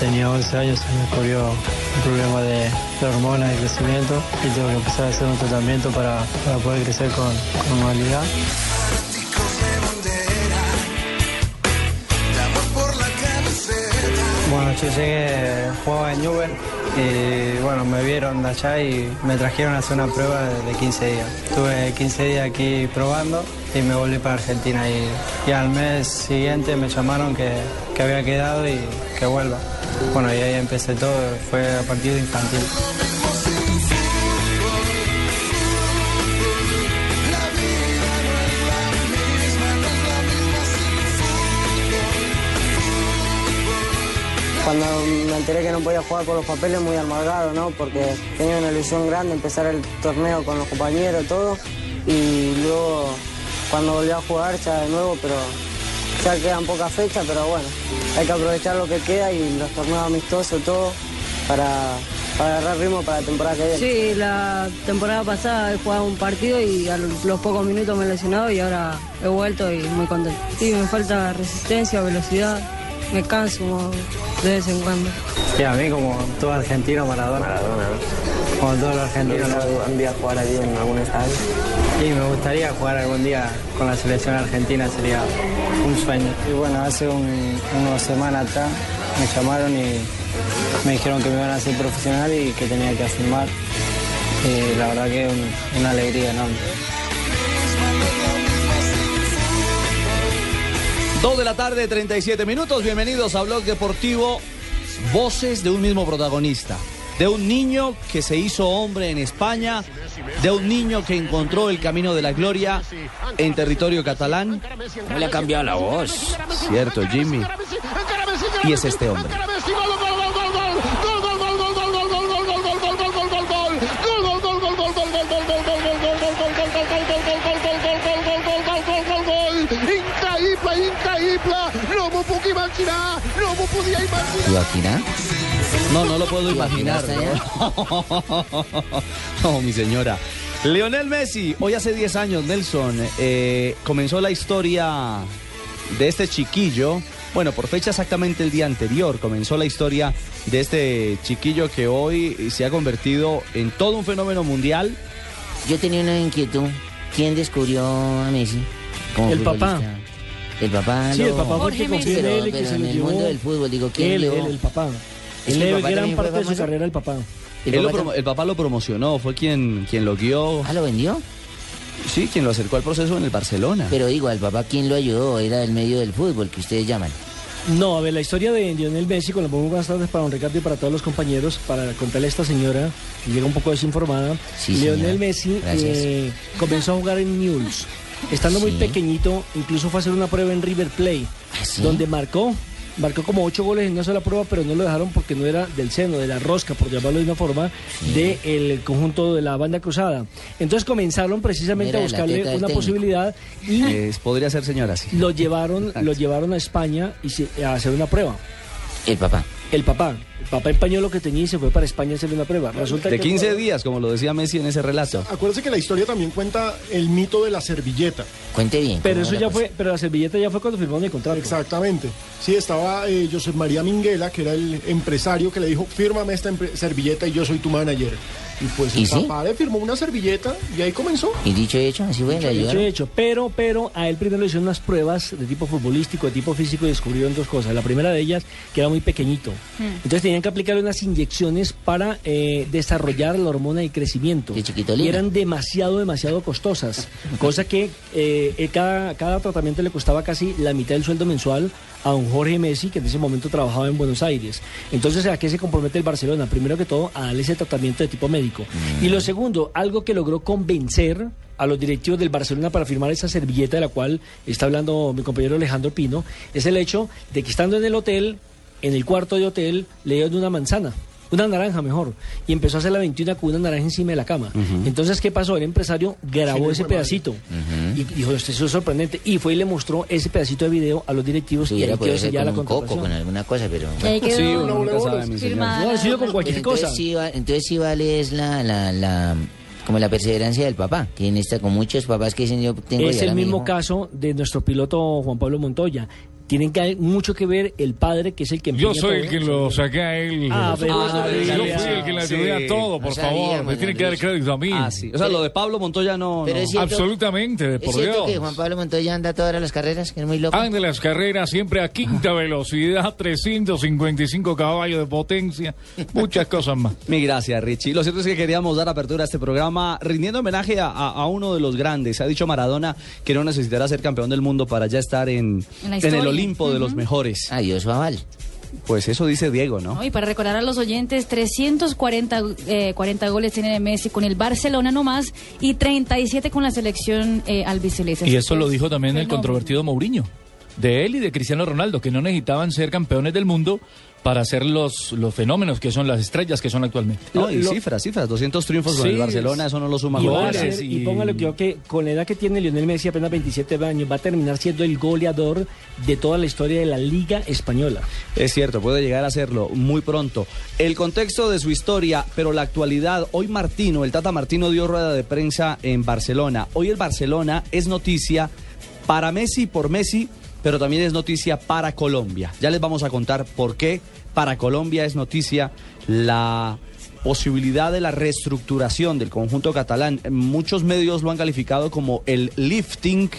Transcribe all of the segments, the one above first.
Tenía 11 años se me ocurrió un problema de, hormonas y crecimiento y tuve que empezar a hacer un tratamiento para, para poder crecer con, con. Bueno, yo llegué, jugaba en Newell y bueno, me vieron de allá y me trajeron a hacer una prueba de 15 días. Estuve 15 días aquí probando y me volví para Argentina y, y al mes siguiente me llamaron que, que había quedado y que vuelva. Bueno, y ahí empecé todo, fue a partir de infantil. Cuando me enteré que no podía jugar por los papeles, muy amargado, ¿no? Porque tenía una ilusión grande, empezar el torneo con los compañeros, todo. Y luego, cuando volví a jugar, ya de nuevo, pero ya quedan pocas fechas, pero bueno, hay que aprovechar lo que queda y los torneos amistosos, todo, para, para agarrar ritmo para la temporada que viene. Sí, la temporada pasada he jugado un partido y a los pocos minutos me he lesionado y ahora he vuelto y muy contento. Sí, me falta resistencia, velocidad, me canso de vez en cuando. Sí, a mí como todo argentino, Maradona. Maradona, ¿no? Como todos los argentinos. ¿No algún día jugar allí en algún estadio? Sí, me gustaría jugar algún día con la selección argentina, sería un sueño. Y bueno, hace un, unas semanas atrás me llamaron y me dijeron que me iban a hacer profesional y que tenía que firmar. Y la verdad que un- una alegría enorme. Dos de la tarde, 37 minutos. Bienvenidos a Blog Deportivo. Voces de un mismo protagonista. De un niño que se hizo hombre en España. De un niño que encontró el camino de la gloria en territorio catalán. ¿Cómo le ha cambiado la voz? Cierto, Jimmy. Y es este hombre. Imaginar! No. No, no lo puedo imaginar. No, mi señora. Leonel Messi, hoy hace 10 años, Nelson, eh, comenzó la historia de este chiquillo. Bueno, por fecha exactamente el día anterior comenzó la historia de este chiquillo que hoy se ha convertido en todo un fenómeno mundial. Yo tenía una inquietud. ¿Quién descubrió a Messi? como El papá. El papá. Sí, el papá fue el que confió en Pero- él y que se en el llevó. mundo del fútbol, digo, ¿quién Él, llevó? él, el papá. ¿Es Él le papá gran parte de su carrera el papá. ¿El Él papá promo- el papá lo promocionó, fue quien, quien lo guió. ¿Ah, lo vendió? Sí, quien lo acercó al proceso en el Barcelona. Pero digo, al papá, ¿quién lo ayudó? Era el medio del fútbol que ustedes llaman. No, a ver, la historia de Lionel Messi, con lo pongo buenas tardes para don Ricardo y para todos los compañeros, para contarle a esta señora, que llega un poco desinformada. Sí, Lionel. Messi eh, comenzó a jugar en Newell's. Estando muy Sí. pequeñito, incluso fue a hacer una prueba en River Plate, ¿Ah, sí? donde marcó, marcó como ocho goles en una sola prueba, pero no lo dejaron porque no era del seno, de la rosca, por llamarlo de una forma, del conjunto de la banda cruzada. Entonces comenzaron precisamente a buscarle una técnico. posibilidad y Es- podría ser señora, sí. lo llevaron, lo llevaron a España y se- a hacer una prueba. El papá. El papá, el papá empañó lo que tenía y se fue para España a hacerle una prueba. Resulta De que 15 días, como lo decía Messi en ese relato. Acuérdese que la historia también cuenta el mito de la servilleta. Cuente bien. Pero ¿cómo eso la ya cosa? fue, pero la servilleta ya fue cuando firmaron el contrato. Exactamente. Sí, estaba eh, José María Minguela, que era el empresario que le dijo, fírmame esta servilleta y yo soy tu manager. Y pues ¿Y el sí? Papá le firmó una servilleta y ahí comenzó. Y dicho y hecho, así fue, le Dicho y hecho, pero, pero a él primero le hicieron unas pruebas de tipo futbolístico, de tipo físico y descubrieron dos cosas. La primera de ellas, que era muy pequeñito. Entonces tenían que aplicarle unas inyecciones para eh, desarrollar la hormona de crecimiento. De chiquitolina. Y eran demasiado, demasiado costosas. cosa que eh, eh, cada, cada tratamiento le costaba casi la mitad del sueldo mensual a don Jorge Messi, que en ese momento trabajaba en Buenos Aires. Entonces, ¿a qué se compromete el Barcelona? Primero que todo, a darle ese tratamiento de tipo médico. Y lo segundo, algo que logró convencer a los directivos del Barcelona para firmar esa servilleta de la cual está hablando mi compañero Alejandro Pino, es el hecho de que estando en el hotel, en el cuarto de hotel, le dieron una manzana. Una naranja mejor. Y empezó a hacer la 21 con una naranja encima de la cama. Entonces, ¿qué pasó? El empresario grabó Sí, ese fue madre. pedacito. Y dijo, esto es sorprendente. Y fue y le mostró ese pedacito de video a los directivos y Hubiera ahí quedó sellada la con un coco, contratación. con alguna cosa, pero... Y quedó Sí, uno nunca sabe, mi señor. firmada. No, ha sido con cualquier entonces, cosa. sí, va- entonces sí vale es la, la, la, como la perseverancia del papá, que en esta con muchos papás que dicen yo tengo Es el mismo caso de nuestro piloto Juan Pablo Montoya. Tienen que mucho que ver el padre, que es el que Yo soy el que lo saqué a él. Ah, pero Ah, yo fui el que le sí. ayudé a todo, por No favor. Me tiene que dar crédito a mí. Ah, sí. O sea, lo de Pablo Montoya no. Pero no. es cierto- Absolutamente, ¿Es por que Dios. Juan Pablo Montoya anda todas las carreras, que es muy loco? Ande las carreras siempre a quinta velocidad, 355 caballos de potencia, muchas cosas más. Mi gracias, Richie. Lo cierto es que queríamos dar apertura a este programa rindiendo homenaje a, a- a uno de los grandes. Se ha dicho Maradona que no necesitará ser campeón del mundo para ya estar en, En en el de los mejores. Adiós, Babal. Pues eso dice Diego, ¿no? ¿no? Y para recordar a los oyentes, 340 eh, 40 goles tiene Messi con el Barcelona nomás y 37 con la selección eh, albiceleste. Y eso lo dijo también el controvertido Mourinho. De él y de Cristiano Ronaldo, que no necesitaban ser campeones del mundo para ser los, los fenómenos que son las estrellas que son actualmente. No, y lo- cifras, cifras. 200 triunfos con Sí, el Barcelona, eso no lo suma Y, con goles. ser- y- y póngale que yo que con la edad que tiene Lionel Messi, apenas 27 años, va a terminar siendo el goleador de toda la historia de la Liga Española. Es cierto, puede llegar a serlo muy pronto. El contexto de su historia, pero la actualidad. Hoy Martino, el Tata Martino dio rueda de prensa en Barcelona. Hoy el Barcelona es noticia para Messi por Messi, pero también es noticia para Colombia. Ya les vamos a contar por qué para Colombia es noticia la posibilidad de la reestructuración del conjunto catalán. Muchos medios lo han calificado como el lifting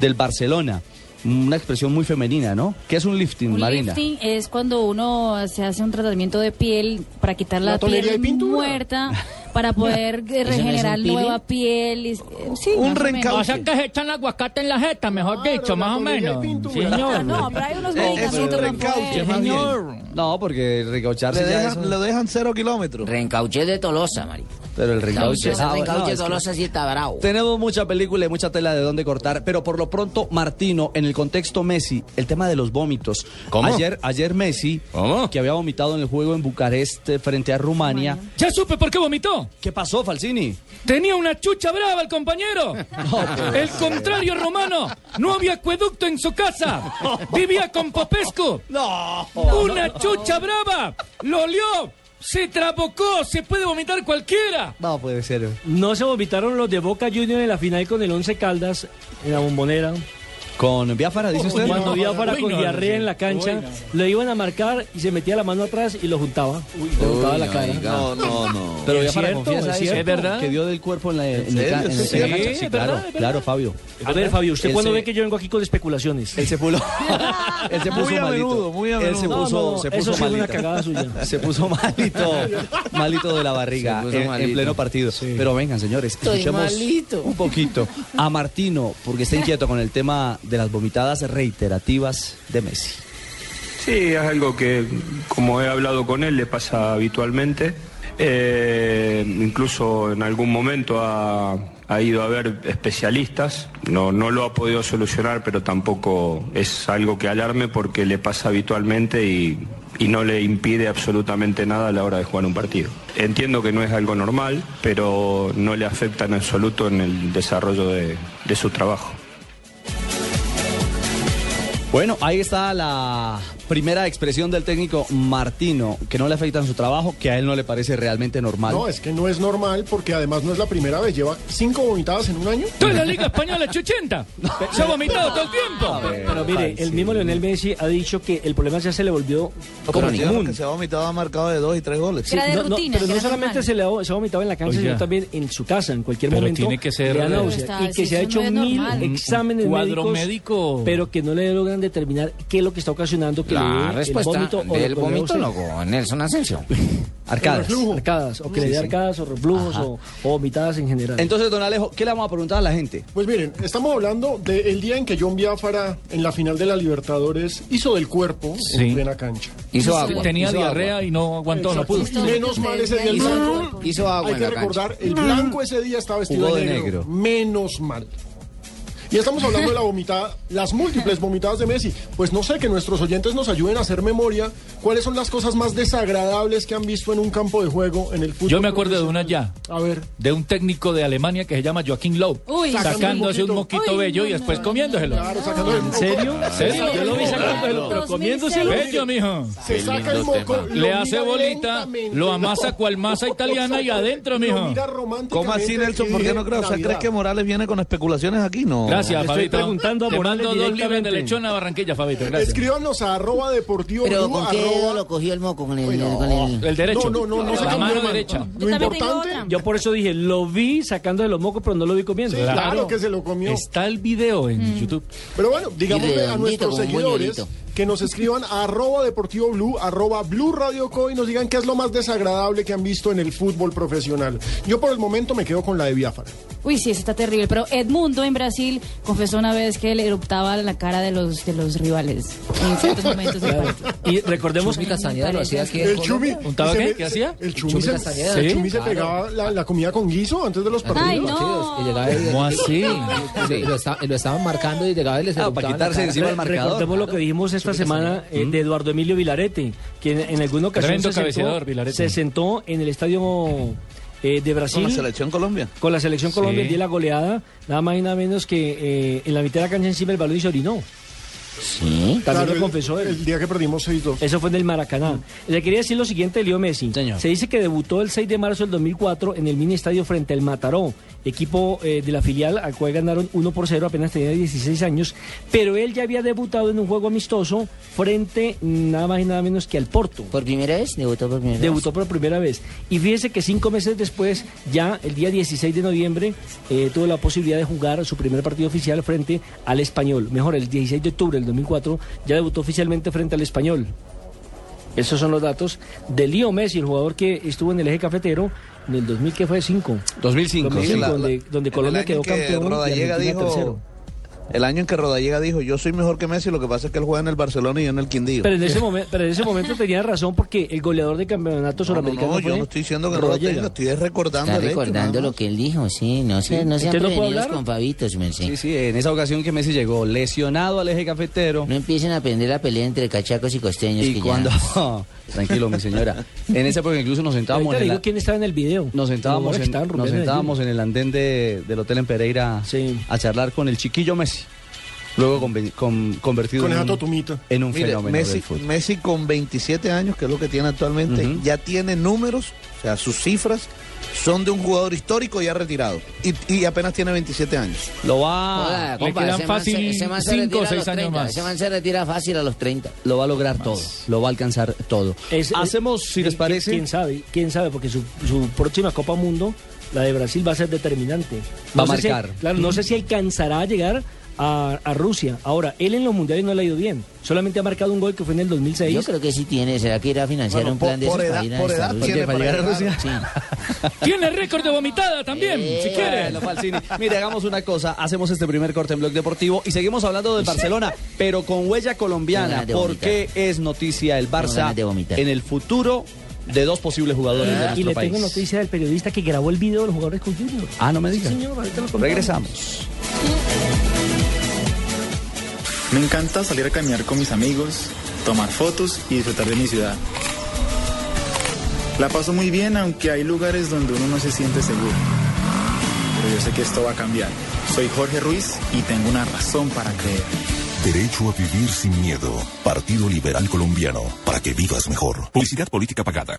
del Barcelona. Una expresión muy femenina, ¿no? ¿Qué es un lifting, Un Marina? lifting es cuando uno se hace un tratamiento de piel para quitar la, piel muerta, para poder eh, no es un regenerar nueva piel. y- eh, sí, Un más o sea que se echan aguacate en la jeta, mejor Claro, dicho, más o menos. Señor. No, pero hay unos Es medicamentos un bien. Señor. No, porque recaucharse Le ya dejan, le dejan cero kilómetros. Reencauché de Tolosa, marico. Pero el Ah, no, reencauche es de que- Tolosa sí está bravo. Tenemos mucha película y mucha tela de dónde cortar, pero por lo pronto, Martino, en el contexto Messi, el tema de los vómitos. ¿Cómo? Ayer, ayer Messi, ¿Cómo? que había vomitado en el juego en Bucarest eh, frente a Rumania. Ya supe por qué vomitó. ¿Qué pasó, Falsini? Tenía una chucha brava el compañero. El contrario romano. No había acueducto en su casa. Vivía con Popesco. No. Una chucha brava. Lo olió. Se trabocó. Se puede vomitar cualquiera. No puede ser. No se vomitaron los de Boca Juniors en la final con el Once Caldas en la bombonera. ¿Con Biafara, dice usted? Cuando Uy, con no, diarrea no, en la cancha, lo iban a marcar y se metía la mano atrás y lo juntaba. le juntaba la cara. No, no, no. Pero Es Biafara cierto, confiesa es eso, cierto. ¿Es verdad? Que dio del cuerpo en la, cancha. Claro, claro. Fabio. A ver, Fabio, ¿usted cuando se- ve que yo vengo aquí con especulaciones? Él se puso, él se puso Muy a malito. muy a Él se puso, No, no, se eso puso una malito. cagada suya. Se puso malito, malito de la barriga en, pleno partido. Pero vengan, señores, escuchemos un poquito a Martino, porque está inquieto con el tema de las vomitadas reiterativas de Messi. Sí, es algo que, como he hablado con él, le pasa habitualmente. Eh, incluso en algún momento ha, ido a ver especialistas. No, no lo ha podido solucionar, pero tampoco es algo que alarme porque le pasa habitualmente y, no le impide absolutamente nada a la hora de jugar un partido. Entiendo que no es algo normal, pero no le afecta en absoluto en el desarrollo de- de su trabajo. Bueno, ahí está la primera expresión del técnico Martino, que no le afectan su trabajo, que a él no le parece realmente normal. No, es que no es normal porque además no es la primera vez. Lleva cinco vomitadas en un año. Toda la Liga Española 80. Se ha vomitado todo el tiempo. Pero mire, el mismo Leonel Messi ha dicho que el problema ya se le volvió común. que se ha vomitado ha marcado de dos y tres goles. Sí, no, no, pero no solamente se le ha, se ha vomitado en la cancha, sino también en su casa, en cualquier Pero momento. tiene que ser- le da Pero náusea. está- y que se ha hecho mil normal. exámenes cuadro médicos, médico. pero que no le logran determinar qué es lo que está ocasionando que La respuesta vómito del vomitólogo Nelson Asensio. Arcadas. Arcadas, o que le dé arcadas o reflujos o, o vomitadas en general. Entonces, don Alejo, ¿qué le vamos a preguntar a la gente? Pues miren, estamos hablando del día en que John Biafara en la final de la Libertadores hizo del cuerpo Sí. en plena cancha. Hizo agua. Tenía Hizo diarrea agua. y no aguantó, no pudo. Menos mal ese día el blanco. hizo agua Hay en que la cancha. recordar, el blanco ese día estaba vestido Jugó de de negro. negro. Menos mal. Y estamos hablando de la vomitada, las múltiples vomitadas de Messi. Pues no sé, que nuestros oyentes nos ayuden a hacer memoria. ¿Cuáles son las cosas más desagradables que han visto en un campo de juego en el fútbol? Yo me acuerdo de una ya. A ver. De un técnico de Alemania que se llama Joaquín Lowe. Uy, sacándose un un moquito. bello y después comiéndoselo. Claro, sacando el ¿En serio? serio? Yo lo vi sacándoselo, pero comiéndoselo. Bello, mijo. Se saca el moco, Le hace bolita, lo amasa cual masa italiana y adentro, mijo. ¿Cómo así, Nelson? ¿Por qué no creo? O sea. ¿crees que Morales viene con especulaciones aquí? No. Gracias, Estoy Fabito. preguntando a Te Morales mando dos libres de lechón a Barranquilla, Fabito. Gracias. Escríbanos a arroba deportivo Pero ¿con qué arroba- lo cogió el moco? Con el... Bueno, con el... El derecho. No, no, no, no La mano de mano. derecha. Lo importante. Yo por eso dije, lo vi sacando de los mocos, pero no lo vi comiendo. Sí, claro. que se lo comió. Está el video en YouTube. Pero bueno, digámosle a nuestros seguidores. Que nos escriban a arroba deportivo blue, arroba blue radio co y nos digan qué es lo más desagradable que han visto en el fútbol profesional. Yo por el momento me quedo con la de Biafara. Uy, sí, eso está terrible. Pero Edmundo en Brasil confesó una vez que le eruptaba la cara de los, de los rivales en ciertos momentos. Y recordemos Chumi Castañeda lo hacía aquí El Chumi. Se me- ¿Qué hacía? El Chumi, Chumi se, Castañeda. el Sí, Chumi se claro. pegaba la, la comida con guiso antes de los partidos. Ay, Sí, no. y llegaba y- ¿Cómo así? Sí, lo, y lo estaban marcando y llegaba y les Ah, para quitarse encima el marcador. Recordemos lo que dijimos esta semana eh, de Eduardo Emilio Vilarete, que en, alguna ocasión se sentó, se sentó en el estadio eh, de Brasil Con la selección Colombia. con la selección Sí. Colombia día de la goleada, nada más y nada menos que eh, en la mitad de la cancha encima el balón y se orinó. Sí. También Claro, lo el- confesó él. El día que perdimos 6-2. Eso fue en el Maracaná. Le quería decir lo siguiente de Leo Messi. Señor. Se dice que debutó el 6 de marzo del 2004 en el mini estadio frente al Mataró, equipo eh, de la filial al cual ganaron 1 por 0, apenas tenía 16 años, pero él ya había debutado en un juego amistoso frente nada más y nada menos que al Porto. ¿Por primera vez? ¿Debutó por primera vez? Debutó por primera vez. Y fíjese que cinco meses después, ya el día 16 de noviembre, eh, tuvo la posibilidad de jugar su primer partido oficial frente al Español. Mejor, el 16 de octubre del 2004, ya debutó oficialmente frente al Español. Esos son los datos de Leo Messi, el jugador que estuvo en el eje cafetero en el 2000, que fue 5. 2005. 2005, la- la- donde, donde Colombia quedó que campeón. y Rodallega Argentina dijo, tercero. El año en que Rodallega dijo, yo soy mejor que Messi, lo que pasa es que él juega en el Barcelona y yo en el Quindío. Pero en, ese momento, pero en ese momento tenía razón porque el goleador de campeonato no, no, suramericano no, yo no estoy diciendo que no lo Rodallega. tenga, estoy recordando Está hecho, recordando lo que él dijo, sí. No, se, no sean ¿Usted no puede prevenidos hablar? con Fabitos, merced. Sí, sí, en esa ocasión que Messi llegó lesionado al eje cafetero. No empiecen a aprender la pelea entre cachacos y costeños. Y que cuando... Ya... Tranquilo, mi señora. En esa época incluso nos sentábamos Ahorita en digo quién estaba en el video. Nos sentábamos, en, nos sentábamos en el andén de- del hotel en Pereira a charlar con el chiquillo Messi. Luego con- con- convertido Con en, en un Mire, fenómeno Messi, del fútbol. Messi con 27 años, que es lo que tiene actualmente, ya tiene números, o sea, sus cifras son de un jugador histórico ya retirado. Y, y apenas tiene 27 años. Lo va, le compa, quedan fácil ese man se cinco o retira a seis los años 30, más. Ese man se retira fácil a los 30. lo va a lograr todo. Lo va a alcanzar todo. Es- Hacemos, si les ¿quién- parece... ¿Quién sabe? ¿Quién sabe? Porque su, su próxima Copa Mundo, la de Brasil, va a ser determinante. Va a si- marcar. claro, no sé si alcanzará a llegar a, a Rusia. Ahora, él en los mundiales no le ha ido bien. Solamente ha marcado un gol que fue en el 2006. Yo creo que sí tiene. ¿Será que irá a financiar Bueno, un por- plan de por esos edad- para ir a por edad Rusia? tiene para llegar a Rusia. Sí. Tiene récord de vomitada también, si quiere. Bueno, Falsini. Mire, hagamos una cosa. Hacemos este primer corte en Blog Deportivo y seguimos hablando del Barcelona, pero con huella colombiana. de ¿Por qué es noticia el Barça de en el futuro de dos posibles jugadores de y nuestro le país? tengo noticia del periodista que grabó el video de los jugadores con Junior. Ah, no me Sí, digas. señor, ahorita lo contamos. Regresamos. Me encanta salir a caminar con mis amigos, tomar fotos y disfrutar de mi ciudad. La paso muy bien, aunque hay lugares donde uno no se siente seguro. Pero yo sé que esto va a cambiar. Soy Jorge Ruiz y tengo una razón para creer. Derecho a vivir sin miedo. Partido Liberal Colombiano. Para que vivas mejor. Publicidad política pagada.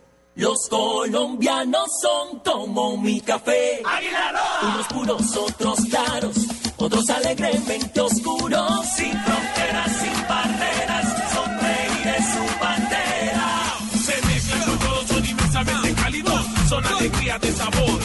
Los colombianos son como mi café. Unos puros, otros claros, otros alegremente oscuros. Sin fronteras, sin barreras, sonreír es su bandera. Se mezclan con todos, son inmensamente cálidos, son alegría de sabor.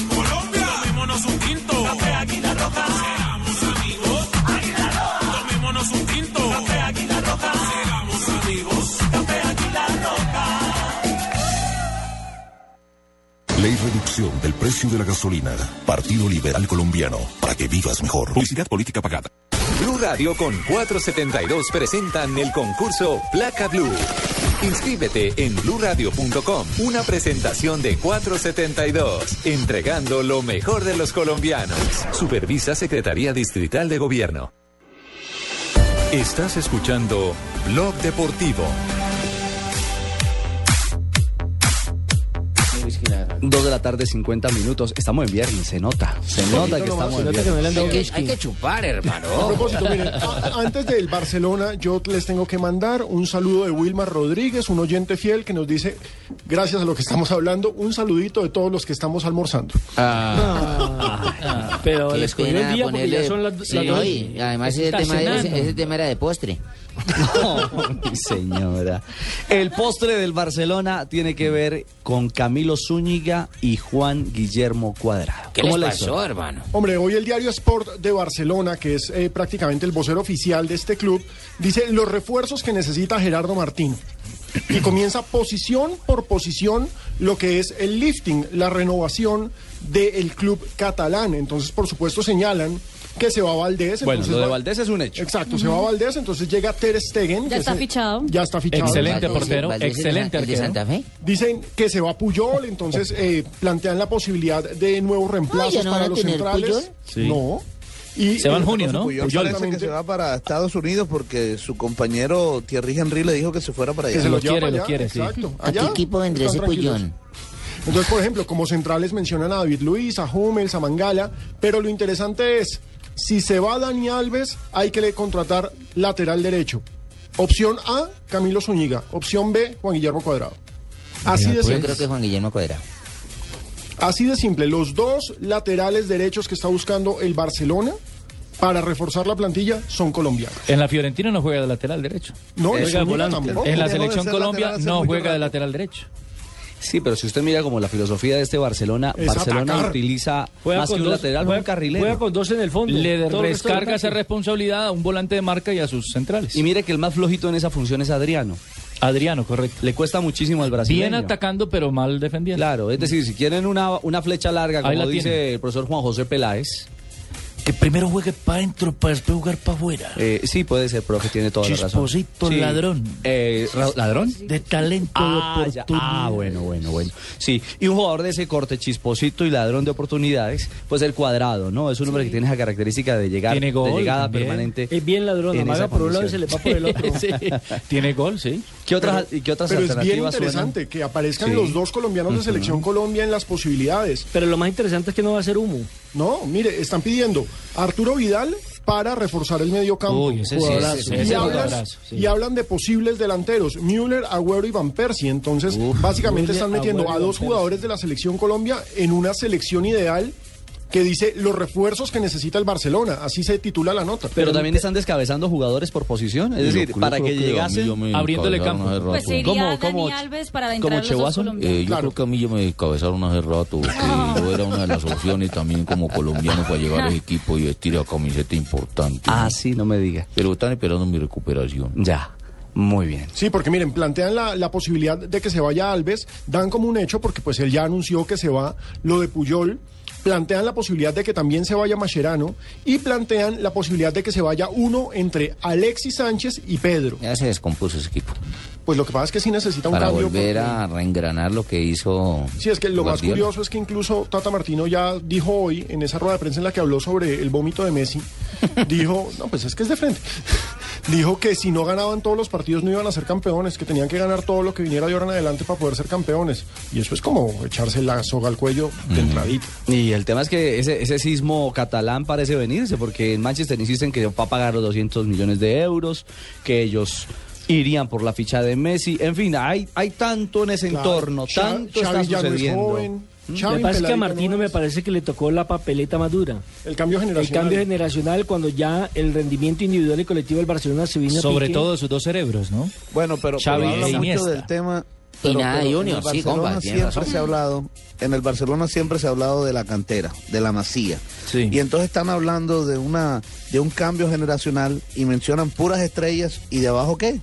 Ley reducción del precio de la gasolina. Partido Liberal Colombiano. Para que vivas mejor. Publicidad política pagada. Blue Radio con 472 presentan el concurso Placa Blue. Inscríbete en bluradio.com. Una presentación de 472, entregando lo mejor de los colombianos. Supervisa Secretaría Distrital de Gobierno. Estás escuchando Blog Deportivo. Dos de la tarde, 50 minutos. Estamos en viernes, se nota. Se nota que estamos en viernes. Hay que, hay que chupar, hermano. A propósito, miren, a- antes del Barcelona, yo les tengo que mandar un saludo de Wilmar Rodríguez, un oyente fiel que nos dice, gracias a lo que estamos hablando, un saludito de todos los que estamos almorzando. Ah, pero Qué les cogió el día porque ponerle- ya son las, Sí, las dos. oye, además ese tema, ese- cenando. ese tema era de postre. No, mi señora. El postre del Barcelona tiene que ver con Camilo Zúñiga y Juan Guillermo Cuadrado. ¿Qué ¿Cómo les pasó, hizo? hermano? Hombre, hoy el diario Sport de Barcelona, que es eh, prácticamente el vocero oficial de este club, dice los refuerzos que necesita Gerardo Martín. Y comienza posición por posición lo que es el lifting, la renovación del club catalán. Entonces, por supuesto, señalan que se va Valdés. Bueno, lo de va- Valdés es un hecho. Exacto, se va Valdés, entonces llega Ter Stegen. Ya está es el- fichado. Ya está fichado. Excelente portero, Valdés excelente de arquero. Santa Fe? Dicen que se va Puyol, entonces eh, plantean la posibilidad de nuevos reemplazos no para a los centrales. Sí. No. Y, Se va en eh, junio, ¿no? Puyol Puyol. parece que se va para Estados Unidos porque su compañero Thierry Henry le dijo que se fuera para allá. Que se Lo lo, quiere, para lo allá, quiere, sí. Exacto. ¿A qué equipo vendrá ese. Puyol? Entonces, por ejemplo, como centrales mencionan a David Luis, a Hummels, a Mangala, pero lo interesante es, si se va Dani Alves, hay que le contratar lateral derecho. Opción A, Camilo Zúñiga. Opción B, Juan Guillermo Cuadrado. Así de Yo simple. creo que Juan Guillermo Cuadrado. Así de simple. Los dos laterales derechos que está buscando el Barcelona para reforzar la plantilla son colombianos. En la Fiorentina no juega de lateral derecho. No, Juega volante. En la selección Colombia no juega de lateral derecho. Sí, pero si usted mira como la filosofía de este Barcelona, Es Barcelona atacar. utiliza Juega más que un dos- lateral, juega- un carrilero. Juega con dos en el fondo. Le descarga esa responsabilidad a un volante de marca y a sus centrales. Y mire que el más flojito en esa función es Adriano. Adriano, correcto. Le cuesta muchísimo al brasileño. Bien atacando, pero mal defendiendo. Claro, es decir, si quieren una, una flecha larga, Ahí como la dice tienen. el profesor Juan José Peláez, Que primero juegue para adentro para después jugar para afuera. eh, sí puede ser, profe, tiene toda la razón. Chisposito Sí. ladrón. Eh, ra- ¿Ladrón? De talento Ah, de ya. oportunidad. Ah, bueno, bueno, bueno. Sí, y un jugador de ese corte, chisposito y ladrón de oportunidades, pues el cuadrado, ¿no? Es un hombre que tiene esa característica de llegar, Tiene gol de llegada también. permanente. Es bien ladrón, amaga por un lado y se le va por el otro. Sí. Tiene gol, sí. ¿Qué otras, ¿Y qué otras Pero es bien alternativas interesante suenan? que aparezcan Sí. los dos colombianos de Selección Colombia en las posibilidades. Pero lo más interesante es que no va a ser humo. No, mire, están pidiendo a Arturo Vidal para reforzar el medio campo. Uy, ese y, hablan, sí. y hablan de posibles delanteros, Müller, Agüero y Van Persie. Entonces, básicamente Müller, están metiendo Agüero a dos jugadores de la selección Colombia en una selección ideal que dice los refuerzos que necesita el Barcelona. Así se titula la nota. Pero también están descabezando jugadores por posición, es decir, para que llegasen abriéndole campo. Pues se iría ¿Cómo- Dani cómo- Alves para entrar los. Eh, yo creo que a mí ya me descabezaron hace rato, porque yo era una de las opciones también como colombiano para llegar a ese equipo y vestir la camiseta importante. Ah, sí, no me diga. Pero están esperando mi recuperación. Ya, muy bien. Sí, porque miren, plantean la, la posibilidad de que se vaya Alves, dan como un hecho porque pues él ya anunció que se va lo de Puyol, plantean la posibilidad de que también se vaya Mascherano y plantean la posibilidad de que se vaya uno entre Alexis Sánchez y Pedro. Ya se descompuso ese equipo. Pues lo que pasa es que sí necesita un Para cambio. volver porque- a reengranar lo que hizo. Sí, es que lo más curioso es que incluso Tata Martino ya dijo hoy, en esa rueda de prensa en la que habló sobre el vómito de Messi, dijo, no, pues es que es de frente, dijo que si no ganaban todos los partidos no iban a ser campeones, que tenían que ganar todo lo que viniera de ahora en adelante para poder ser campeones. Y eso es como echarse la soga al cuello de entradita. Y el tema es que ese, ese sismo catalán parece venirse, porque en Manchester insisten que va a pagar los 200 millones de euros, que ellos irían por la ficha de Messi. En fin, hay, hay tanto en ese Claro, entorno, tanto Xavi está ya no es sucediendo. Joven, Lo Xavi que a Martino me parece que le tocó la papeleta más dura. El cambio El generacional. cambio generacional cuando ya el rendimiento individual y colectivo del Barcelona se vino Sobre todo de sus dos cerebros, ¿no? Bueno, pero, Xavi pero habla e mucho Iniesta. del tema. Y nada, pero Junior, en el sí, compa, Barcelona tiene siempre razón. se ha hablado, en el Barcelona siempre se ha hablado de la cantera, de la masía. Sí. Y entonces están hablando de una de un cambio generacional y mencionan puras estrellas y de abajo qué?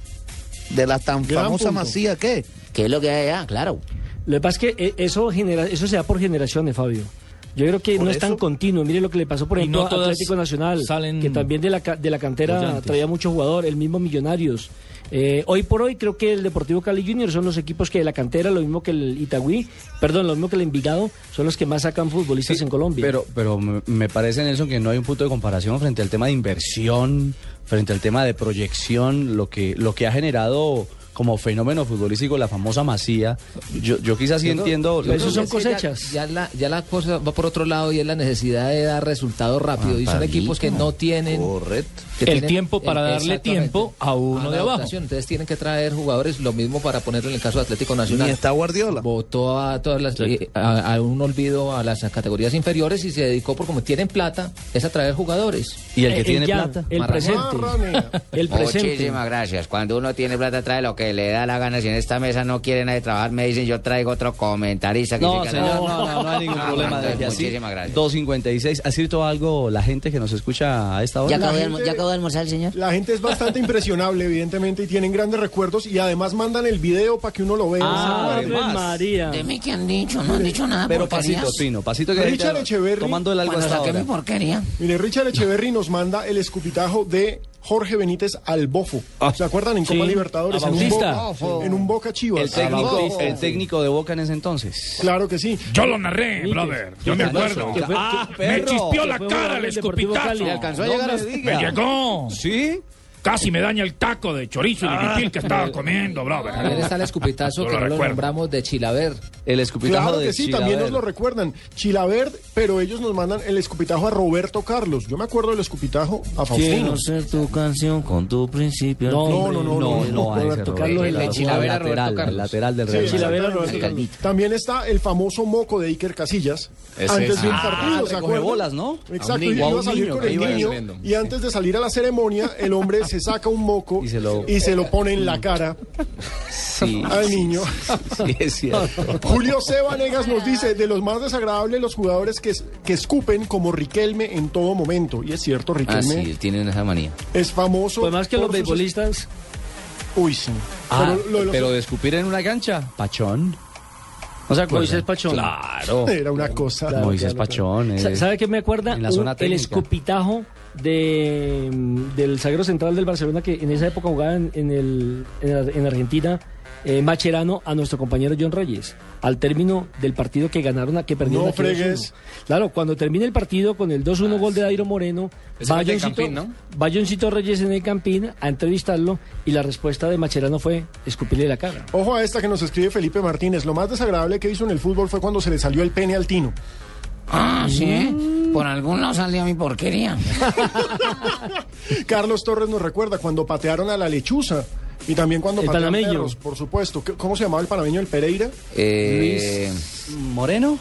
De la tan Gran famosa punto. masía qué? ¿Qué es lo que hay allá? Claro. Lo que pasa es que eh, eso, genera, eso se da por generaciones, Fabio. Yo creo que no es tan continuo. Mire lo que le pasó, por ejemplo, no a Atlético Nacional, salen que también de la, de la cantera brillantes. traía mucho jugador, el mismo Millonarios. Eh, hoy por hoy creo que el Deportivo Cali Junior son los equipos que de la cantera, lo mismo que el Itagüí, perdón, lo mismo que el Envigado, son los que más sacan futbolistas en Colombia. Pero, pero me me parece, Nelson, que no hay un punto de comparación frente al tema de inversión, frente al tema de proyección, lo que, lo que ha generado como fenómeno futbolístico la famosa Masía. Yo, yo quizás sí entiendo... yo creo que es que Ya, ya la, ya la cosa va por otro lado y es la necesidad de dar resultados rápido. y son equipos que no tienen. que El tienen- tiempo para eh, darle tiempo a uno la de abajo. Entonces tienen que traer jugadores, lo mismo para ponerlo en el caso de Atlético Nacional. Ni está Guardiola. Votó a todas las, eh, a, a un olvido a las categorías inferiores y se dedicó por como tienen plata, es a traer jugadores. Y el que El tiene ya, plata. el presente. El presente. Muchísimas gracias. Cuando uno tiene plata, trae lo que le da la gana. Si en esta mesa no quiere nadie trabajar, me dicen yo traigo otro comentarista. Que No, que- señor, no, no, no hay ningún Ah, problema bueno, de que así. Muchísimas gracias. 256. ¿Ha escrito algo la gente que nos escucha a esta hora? ¿Ya acabó, de, gente- ¿Ya acabó de almorzar el señor? La gente es bastante impresionable, evidentemente, y tienen grandes recuerdos y además mandan el video para que uno lo vea. Ah, Se además. María. Dime qué han dicho, no han dicho nada. Pero porquerías. pasito fino, pasito que Richard Echeverry, tomando el algo hasta ahora. mi porquería. Mire, Richard Echeverry nos manda el escupitajo de Jorge Benítez al Bofo. ¿Se acuerdan? En Copa Sí, Libertadores, en un, Bautista. Boca, en un Boca Chivas. El técnico, el técnico de Boca en ese entonces. Claro que sí. Yo lo narré, brother. Yo me acuerdo. Ah, Me chispeó la cara el. Cali. alcanzó a llegar a Me llegó. ¿Sí? Casi me daña el taco de chorizo y de Ah. pipil que estaba comiendo, brother. También está el escupitazo que lo no lo recuerdo. nombramos de Chilaver. El escupitajo Claro de que sí, también nos Chilaver. lo recuerdan. Chilabert, pero ellos nos mandan el escupitajo a Roberto Carlos. Yo me acuerdo del escupitajo a Faustino. ser tu canción con tu principio. No, No, no, no, No, no. no, a ese Roberto Roberto Carlos, el de. Chilaver a Roberto Carlos. el lateral del Sí, Real. exactamente. Chilavera, Roberto Carlos. También está el famoso moco de Iker Casillas. antes de un Ah, partido, ¿se recoge acuerdan? bolas, ¿no? Exacto, A niño, iba a a salir con el niño y antes de salir a la ceremonia, el hombre se saca un moco Y se lo- lo pone en la cara Sí. al niño. Sí, es cierto. Julio Sebanegas nos dice, de los más desagradables los jugadores que, es- que escupen como Riquelme en todo momento. Y es cierto, Ah, Riquelme sí, tienen esa manía. es famoso. Pues más que los sus- beisbolistas. Uy, sí. Ah, Pero lo de los- pero de escupir en una cancha, Pachón. ¿No se acuerdan? Moisés Pachón. Claro. Era una cosa. Claro, Moisés claro, Pachón. Eh. ¿Sabe qué me acuerda? en la Un- zona el técnica. escupitajo de, mm, del zaguero central del Barcelona que en esa época jugaba en, en el, en, en Argentina, eh, Macherano, a nuestro compañero John Reyes. Al término del partido que ganaron, a que perdieron No aquí 2-1. fregues. Claro, cuando termine el partido con el 2-1 gol de Dairo Moreno, va Johncito, Reyes en el Campín a entrevistarlo y la respuesta de Macherano fue escupirle la cara. Ojo a esta que nos escribe Felipe Martínez. Lo más desagradable que hizo en el fútbol fue cuando se le salió el pene al Tino. Ah, sí. Por algún lado salía mi porquería. Carlos Torres nos recuerda cuando patearon a la lechuza. Y también cuando El panameño. perros, por supuesto. ¿Qué- ¿Cómo se llamaba el panameño del Pereira? Eh, ¿Moreno?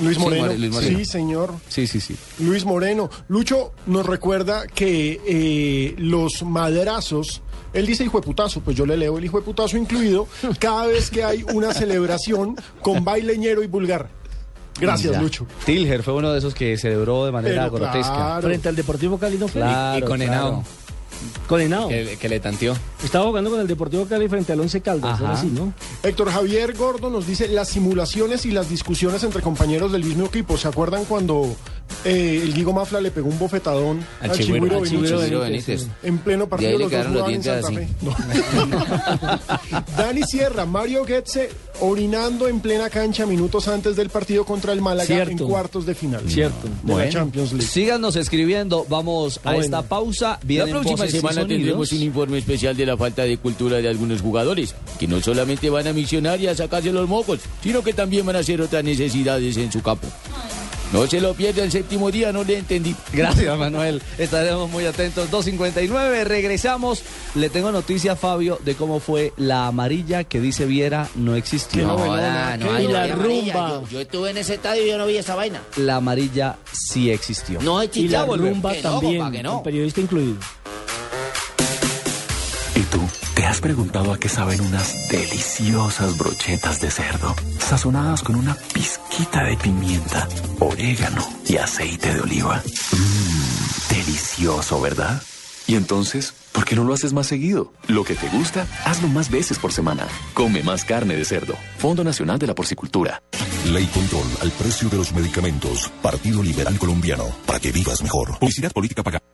Luis Sí, Moreno. More- Luis Moreno. Sí, señor. Sí, sí, sí. Luis Moreno. Lucho nos recuerda que eh, los madrazos, él dice hijo de putazo, pues yo le leo el hijo de putazo incluido, cada vez que hay una celebración con baileñero y vulgar. Gracias, Ya. Lucho. Tilger fue uno de esos que celebró de manera Pero grotesca. claro. Frente al Deportivo Cali no fue. Claro, Y- y condenado. claro. Con Henao. Que, que le tanteó. Estaba jugando con el Deportivo Cali frente al Once Caldas, Ajá. así, ¿no? Héctor Javier Gordo nos dice las simulaciones y las discusiones entre compañeros del mismo equipo. ¿Se acuerdan cuando eh, el Guigo Mafla le pegó un bofetadón Al al Chigüiro. Benítez? Benítez. En pleno De partido los dos los jugaban en dientes Santa Fe. No. Dani Sierra, Mario Goetze orinando en plena cancha minutos antes del partido contra el Málaga Cierto. en cuartos de final. Cierto. De la Champions League. Síganos escribiendo. Vamos a Bueno. esta pausa. La próxima semana tendremos un informe especial de la falta de cultura de algunos jugadores, que no solamente van a misionar y a sacarse los mocos, sino que también van a hacer otras necesidades en su campo. No se lo pierda el séptimo día, no le entendí. Gracias, Manuel. Estaremos muy atentos. 2.59, regresamos. Le tengo noticia, Fabio, de cómo fue la amarilla que dice Viera no existió. No, no hay la no hay amarilla. rumba. Yo, yo estuve en ese estadio y yo no vi esa vaina. La amarilla sí existió. No hay Y la rumba Que no, también, compa, que no. periodista incluido. ¿Y tú? ¿Te has preguntado a qué saben unas deliciosas brochetas de cerdo, sazonadas con una pizquita de pimienta, orégano y aceite de oliva? Mmm, delicioso, ¿verdad? Y entonces, ¿por qué no lo haces más seguido? Lo que te gusta, hazlo más veces por semana. Come más carne de cerdo. Fondo Nacional de la Porcicultura. Ley Control al precio de los medicamentos. Partido Liberal Colombiano. Para que vivas mejor. Publicidad política pagada.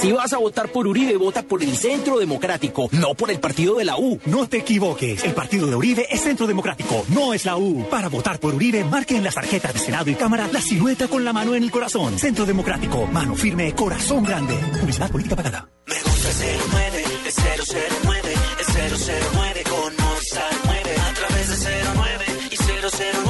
Si vas a votar por Uribe, vota por el Centro Democrático, no por el partido de la U. No te equivoques, el partido de Uribe es Centro Democrático, no es la U. Para votar por Uribe, marque en las tarjetas de Senado y Cámara la silueta con la mano en el corazón. Centro Democrático, mano firme, corazón grande. Publicidad política pagada. Me gusta el 09, el 009, el 009 con Movistar 9. A través de 09 y 009,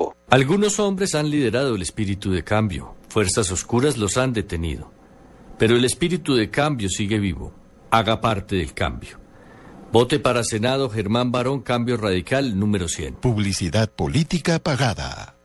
Algunos hombres han liderado el espíritu de cambio, fuerzas oscuras los han detenido, pero el espíritu de cambio sigue vivo. Haga parte del cambio. Vote para Senado Germán Barón, Cambio Radical número 100. Publicidad política pagada.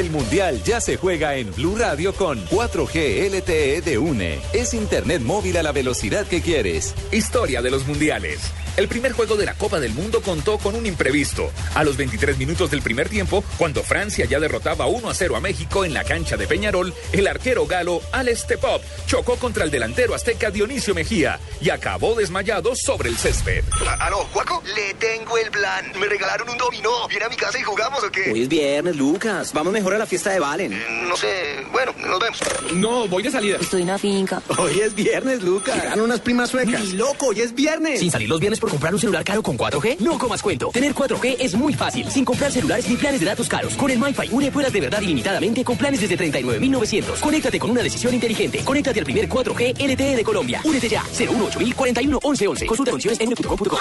El Mundial ya se juega en Blue Radio con 4G LTE de UNE. Es Internet móvil a la velocidad que quieres. Historia de los mundiales. El primer juego de la Copa del Mundo contó con un imprevisto. A los 23 minutos del primer tiempo, cuando Francia ya derrotaba 1 a 0 a México en la cancha de Peñarol, el arquero galo Alex Tepop chocó contra el delantero azteca Dionisio Mejía y acabó desmayado sobre el césped. ¿Aló, Juaco? Le tengo el plan. Me regalaron un dominó. ¿Viene a mi casa y jugamos o qué? Hoy es viernes, Lucas. Vamos mejor a la fiesta de Valen. No sé. Bueno, nos vemos. No, voy de salida. Estoy en la finca. Hoy es viernes, Lucas. Llegaron unas primas suecas. Ni loco, hoy es viernes. Sin salir los viernes por comprar un celular caro con 4G, no comas cuento. Tener 4G es muy fácil, sin comprar celulares ni planes de datos caros. Con el MyFi une puedas de verdad ilimitadamente con planes desde 39.900. Conéctate con una decisión inteligente. Conéctate al primer 4G LTE de Colombia. Únete ya. 018 41 11 Consulta condiciones en uno.com.co.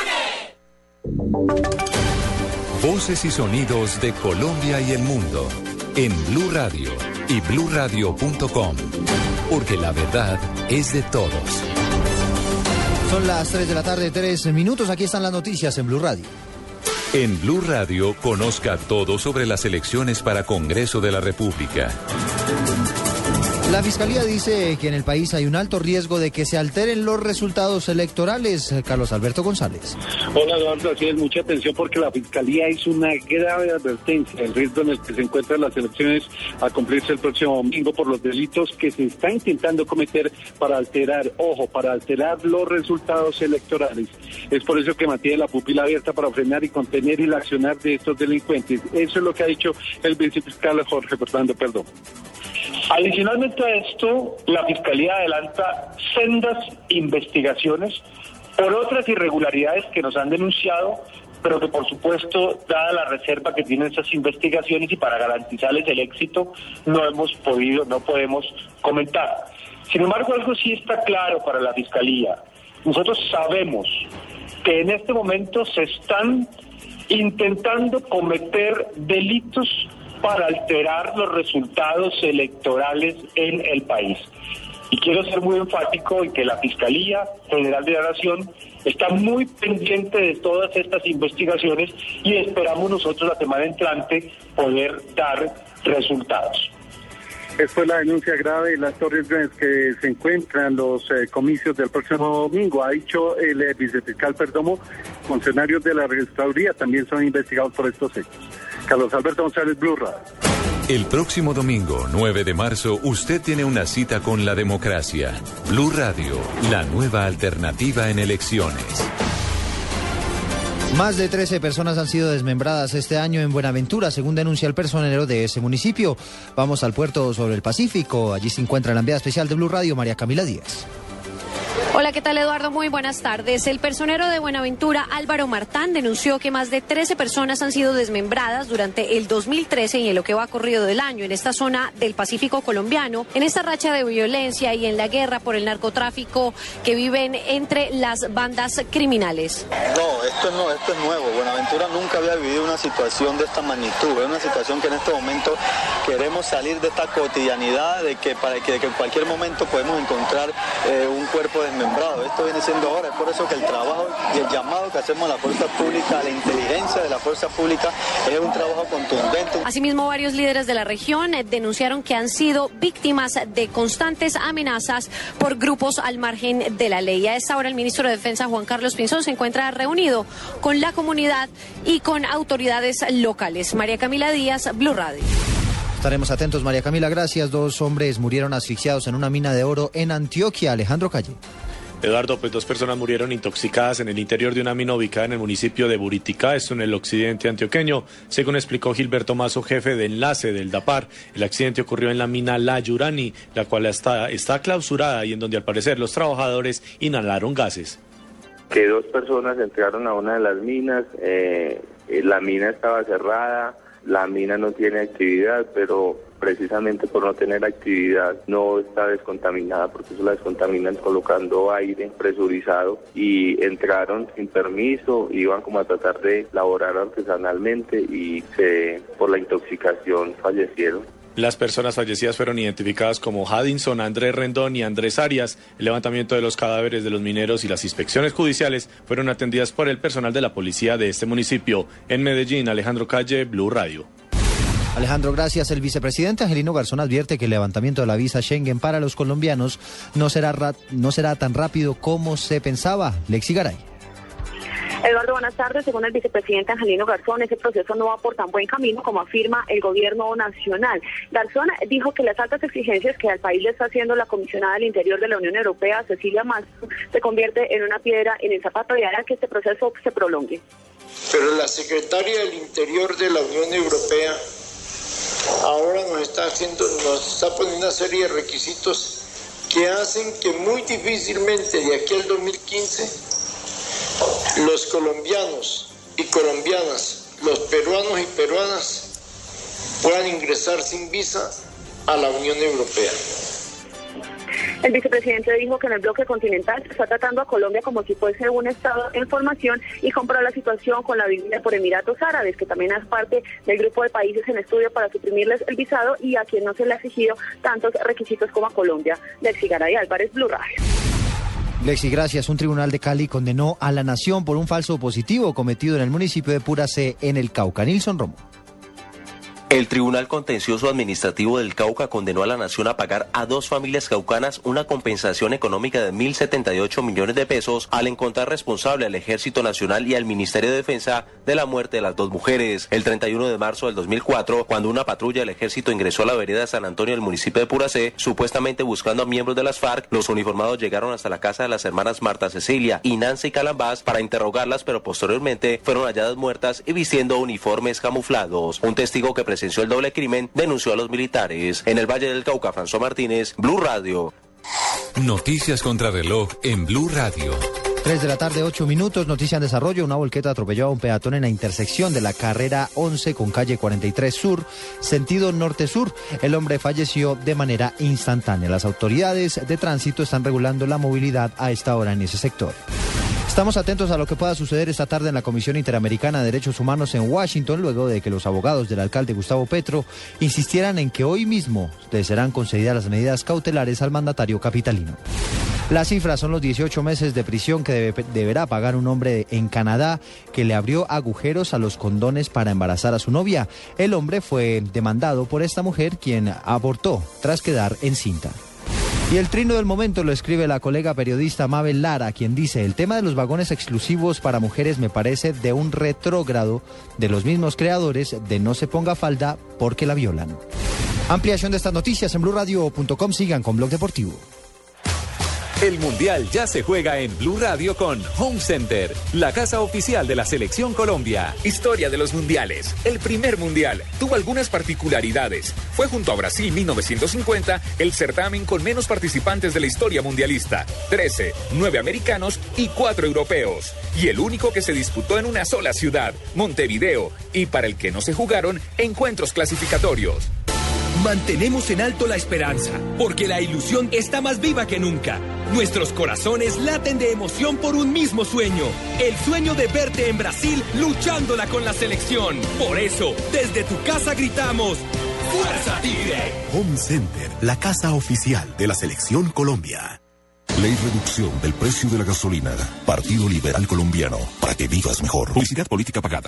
Voces y sonidos de Colombia y el mundo en Blue Radio y bluradio.com. Porque la verdad es de todos. Son las 3 de la tarde, 3 minutos. Aquí están las noticias en Blue Radio. En Blue Radio conozca todo sobre las elecciones para Congreso de la República. La Fiscalía dice que en el país hay un alto riesgo de que se alteren los resultados electorales. Carlos Alberto González. Hola Eduardo, así es, mucha atención porque la Fiscalía hizo una grave advertencia del riesgo en el que se encuentran las elecciones a cumplirse el próximo domingo por los delitos que se está intentando cometer para alterar, ojo, para alterar los resultados electorales. Es por eso que mantiene la pupila abierta para frenar y contener el accionar de estos delincuentes. Eso es lo que ha dicho el vicefiscal Jorge Fernando Perdón. Adicionalmente a esto, la Fiscalía adelanta sendas investigaciones por otras irregularidades que nos han denunciado, pero que por supuesto, dada la reserva que tienen esas investigaciones y para garantizarles el éxito, no hemos podido, no podemos comentar. Sin embargo, algo sí está claro para la Fiscalía. Nosotros sabemos que en este momento se están intentando cometer delitos para alterar los resultados electorales en el país. Y quiero ser muy enfático en que la Fiscalía General de la Nación está muy pendiente de todas estas investigaciones y esperamos nosotros la semana entrante poder dar resultados. Esta fue la denuncia grave de las torres que se encuentran los eh, comicios del próximo domingo. Ha dicho el eh, vicefiscal Perdomo, funcionarios de la registraduría también son investigados por estos hechos. Carlos Alberto González Blue El próximo domingo, 9 de marzo, usted tiene una cita con la democracia. Blue Radio, la nueva alternativa en elecciones. Más de 13 personas han sido desmembradas este año en Buenaventura, según denuncia el personero de ese municipio. Vamos al puerto sobre el Pacífico. Allí se encuentra la enviada especial de Blue Radio, María Camila Díaz. Hola, ¿qué tal Eduardo? Muy buenas tardes. El personero de Buenaventura, Álvaro Martán, denunció que más de 13 personas han sido desmembradas durante el 2013 y en lo que va corrido del año en esta zona del Pacífico colombiano, en esta racha de violencia y en la guerra por el narcotráfico que viven entre las bandas criminales. No, esto no, esto es nuevo. Buenaventura nunca había vivido una situación de esta magnitud. Es una situación que en este momento queremos salir de esta cotidianidad de que para que, en cualquier momento podemos encontrar eh, un cuerpo desmembrado esto viene siendo ahora, es por eso que el trabajo y el llamado que hacemos a la fuerza pública, a la inteligencia de la fuerza pública, es un trabajo contundente. Asimismo, varios líderes de la región eh, denunciaron que han sido víctimas de constantes amenazas por grupos al margen de la ley. A esta hora, el ministro de Defensa, Juan Carlos Pinzón, se encuentra reunido con la comunidad y con autoridades locales. María Camila Díaz, Blue Radio. Estaremos atentos, María Camila. Gracias. Dos hombres murieron asfixiados en una mina de oro en Antioquia. Alejandro Calle. Eduardo, pues dos personas murieron intoxicadas en el interior de una mina ubicada en el municipio de Buriticá, esto en el occidente antioqueño. Según explicó Gilberto Mazo, jefe de enlace del DAPAR, el accidente ocurrió en la mina La Yurani, la cual está, está clausurada y en donde al parecer los trabajadores inhalaron gases. Que dos personas entraron a una de las minas, eh, la mina estaba cerrada, la mina no tiene actividad, pero precisamente por no tener actividad no está descontaminada porque eso la descontaminan colocando aire presurizado y entraron sin permiso, iban como a tratar de laborar artesanalmente y se, por la intoxicación fallecieron. Las personas fallecidas fueron identificadas como Haddinson, Andrés Rendón y Andrés Arias. El levantamiento de los cadáveres de los mineros y las inspecciones judiciales fueron atendidas por el personal de la policía de este municipio. En Medellín, Alejandro Calle, Blue Radio. Alejandro, gracias. El vicepresidente Angelino Garzón advierte que el levantamiento de la visa Schengen para los colombianos no será, no será tan rápido como se pensaba. Lexi Garay. Eduardo, buenas tardes. Según el vicepresidente Angelino Garzón, ese proceso no va por tan buen camino como afirma el gobierno nacional. Garzón dijo que las altas exigencias que al país le está haciendo la comisionada del Interior de la Unión Europea, Cecilia Mastro, se convierte en una piedra en el zapato y hará que este proceso se prolongue. Pero la secretaria del Interior de la Unión Europea ahora nos está haciendo, nos está poniendo una serie de requisitos que hacen que muy difícilmente de aquí al 2015 los colombianos y colombianas, los peruanos y peruanas puedan ingresar sin visa a la Unión Europea. El vicepresidente dijo que en el bloque continental se está tratando a Colombia como si fuese un Estado en formación y comparó la situación con la vivida por Emiratos Árabes, que también es parte del grupo de países en estudio para suprimirles el visado y a quien no se le ha exigido tantos requisitos como a Colombia. Lexi Garay Álvarez, Blue Radio. Lexi, gracias. Un tribunal de Cali condenó a la nación por un falso positivo cometido en el municipio de Puracé, en el Cauca. Nilson Romo. El Tribunal Contencioso Administrativo del Cauca condenó a la nación a pagar a dos familias caucanas una compensación económica de 1.078 millones de pesos al encontrar responsable al Ejército Nacional y al Ministerio de Defensa de la muerte de las dos mujeres. El 31 de marzo del 2004, cuando una patrulla del Ejército ingresó a la vereda de San Antonio del municipio de Puracé, supuestamente buscando a miembros de las FARC, los uniformados llegaron hasta la casa de las hermanas Marta Cecilia y Nancy Calambás para interrogarlas, pero posteriormente fueron halladas muertas y vistiendo uniformes camuflados. Un testigo que presenció el doble crimen, denunció a los militares. En el Valle del Cauca, François Martínez, Blue Radio. Noticias contra reloj en Blue Radio. 3 de la tarde, 8 minutos. Noticia en desarrollo. Una volqueta atropelló a un peatón en la intersección de la carrera 11 con calle 43 Sur, sentido norte-sur. El hombre falleció de manera instantánea. Las autoridades de tránsito están regulando la movilidad a esta hora en ese sector. Estamos atentos a lo que pueda suceder esta tarde en la Comisión Interamericana de Derechos Humanos en Washington, luego de que los abogados del alcalde Gustavo Petro insistieran en que hoy mismo le serán concedidas las medidas cautelares al mandatario capitalino. Las cifras son los 18 meses de prisión que debe- deberá pagar un hombre en Canadá que le abrió agujeros a los condones para embarazar a su novia. El hombre fue demandado por esta mujer quien abortó tras quedar encinta. Y el trino del momento lo escribe la colega periodista Mabel Lara, quien dice, el tema de los vagones exclusivos para mujeres me parece de un retrógrado de los mismos creadores de No se ponga falda porque la violan. Ampliación de estas noticias en blurradio.com. Sigan con Blog Deportivo. El Mundial ya se juega en Blue Radio con Home Center, la casa oficial de la Selección Colombia. Historia de los mundiales. El primer mundial tuvo algunas particularidades. Fue junto a Brasil 1950 el certamen con menos participantes de la historia mundialista. 13, 9 americanos y 4 europeos. Y el único que se disputó en una sola ciudad, Montevideo. Y para el que no se jugaron, encuentros clasificatorios. Mantenemos en alto la esperanza, porque la ilusión está más viva que nunca. Nuestros corazones laten de emoción por un mismo sueño, el sueño de verte en Brasil luchándola con la selección. Por eso, desde tu casa gritamos, ¡Fuerza Tigre! Home Center, la casa oficial de la Selección Colombia. Ley reducción del precio de la gasolina. Partido Liberal Colombiano. Para que vivas mejor. Publicidad política pagada.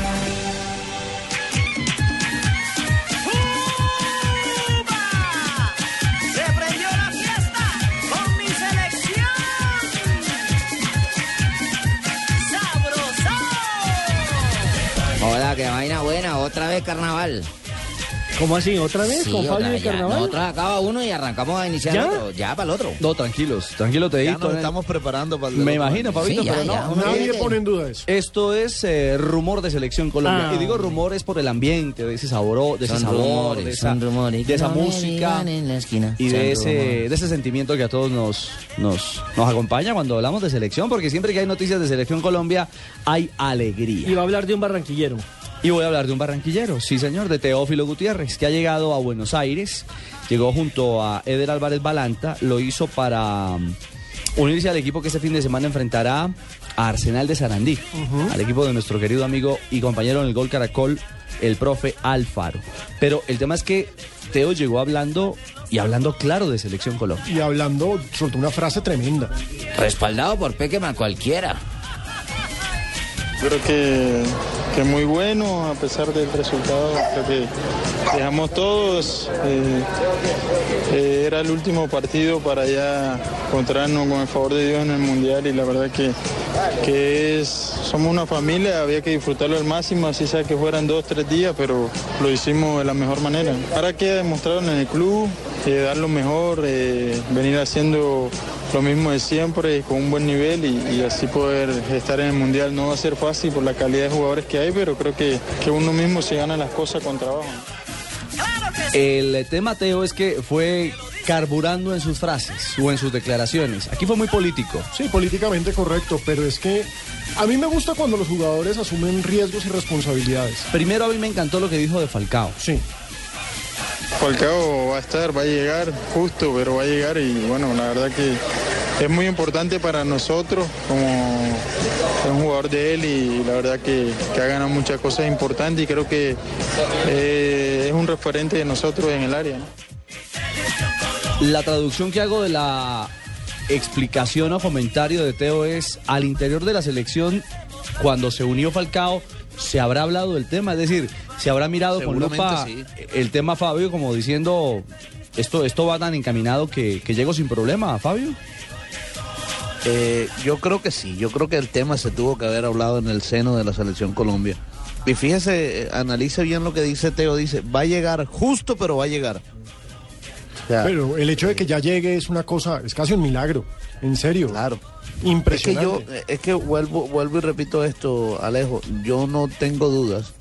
Hola, qué vaina buena, otra vez carnaval. ¿Cómo así? ¿Otra vez? Sí, ¿Con otra, Fabio y ya. Carnaval? Nosotros acaba uno y arrancamos a iniciar ¿Ya? otro. Ya para el otro. No, tranquilos, tranquilo te digo. nos estamos preparando para el Me otro imagino. Fabito, Sí, ya, pero no. ya. Nadie pone en duda eso. Esto es eh, rumor de selección Colombia. Ah. Y digo rumores por el ambiente, de ese sabor, de ese Son sabor, rumores, de esa, son rumores. de esa No me música digan en la esquina. y Son de ese, rumores. de ese sentimiento que a todos nos, nos, nos acompaña cuando hablamos de selección, porque siempre que hay noticias de selección Colombia hay alegría. Y va a hablar de un barranquillero. Y voy a hablar de un barranquillero, sí señor, de Teófilo Gutiérrez, que ha llegado a Buenos Aires, llegó junto a Eder Álvarez Balanta, lo hizo para um, unirse al equipo que este fin de semana enfrentará a Arsenal de Sarandí, al equipo de nuestro querido amigo y compañero en el Gol Caracol, el profe Alfaro. Pero el tema es que Teo llegó hablando y hablando claro de Selección Colombia. Y hablando, soltó una frase tremenda. Respaldado por Pequeman cualquiera. Creo que, que muy bueno, a pesar del resultado. Creo que dejamos todos. eh, eh, era el último partido para ya encontrarnos con el favor de Dios en el Mundial y la verdad que, que es, somos una familia, había que disfrutarlo al máximo, así sea que fueran dos, tres días, pero lo hicimos de la mejor manera. Ahora queda demostrado en el club, eh, dar lo mejor, venir haciendo lo mismo de siempre, con un buen nivel y, y así poder estar en el Mundial. No va a ser fácil por la calidad de jugadores que hay, pero creo que, que uno mismo se gana las cosas con trabajo. El tema, Teo, es que fue carburando en sus frases o en sus declaraciones. Aquí fue muy político. Sí, políticamente correcto, pero es que a mí me gusta cuando los jugadores asumen riesgos y responsabilidades. Primero a mí me encantó lo que dijo de Falcao. Sí. Falcao va a estar, va a llegar justo, pero va a llegar y bueno, la verdad que es muy importante para nosotros como un jugador de él y la verdad que, ha ganado muchas cosas importantes y creo que eh, es un referente de nosotros en el área. La traducción que hago de la explicación o comentario de Teo es al interior de la selección, cuando se unió Falcao, se habrá hablado del tema, es decir, se habrá mirado con lupa sí. el tema Fabio como diciendo esto, esto va tan encaminado que, que llego sin problema, Fabio. Eh, yo creo que sí, yo creo que el tema se tuvo que haber hablado en el seno de la selección Colombia. Y fíjese, eh, analice bien lo que dice Teo, dice, va a llegar justo, pero va a llegar. O sea, Pero el hecho de que ya llegue es una cosa, es casi un milagro, en serio. Claro. Es que Impresionante. yo, eh, es que vuelvo, vuelvo y repito esto, Alejo, yo no tengo dudas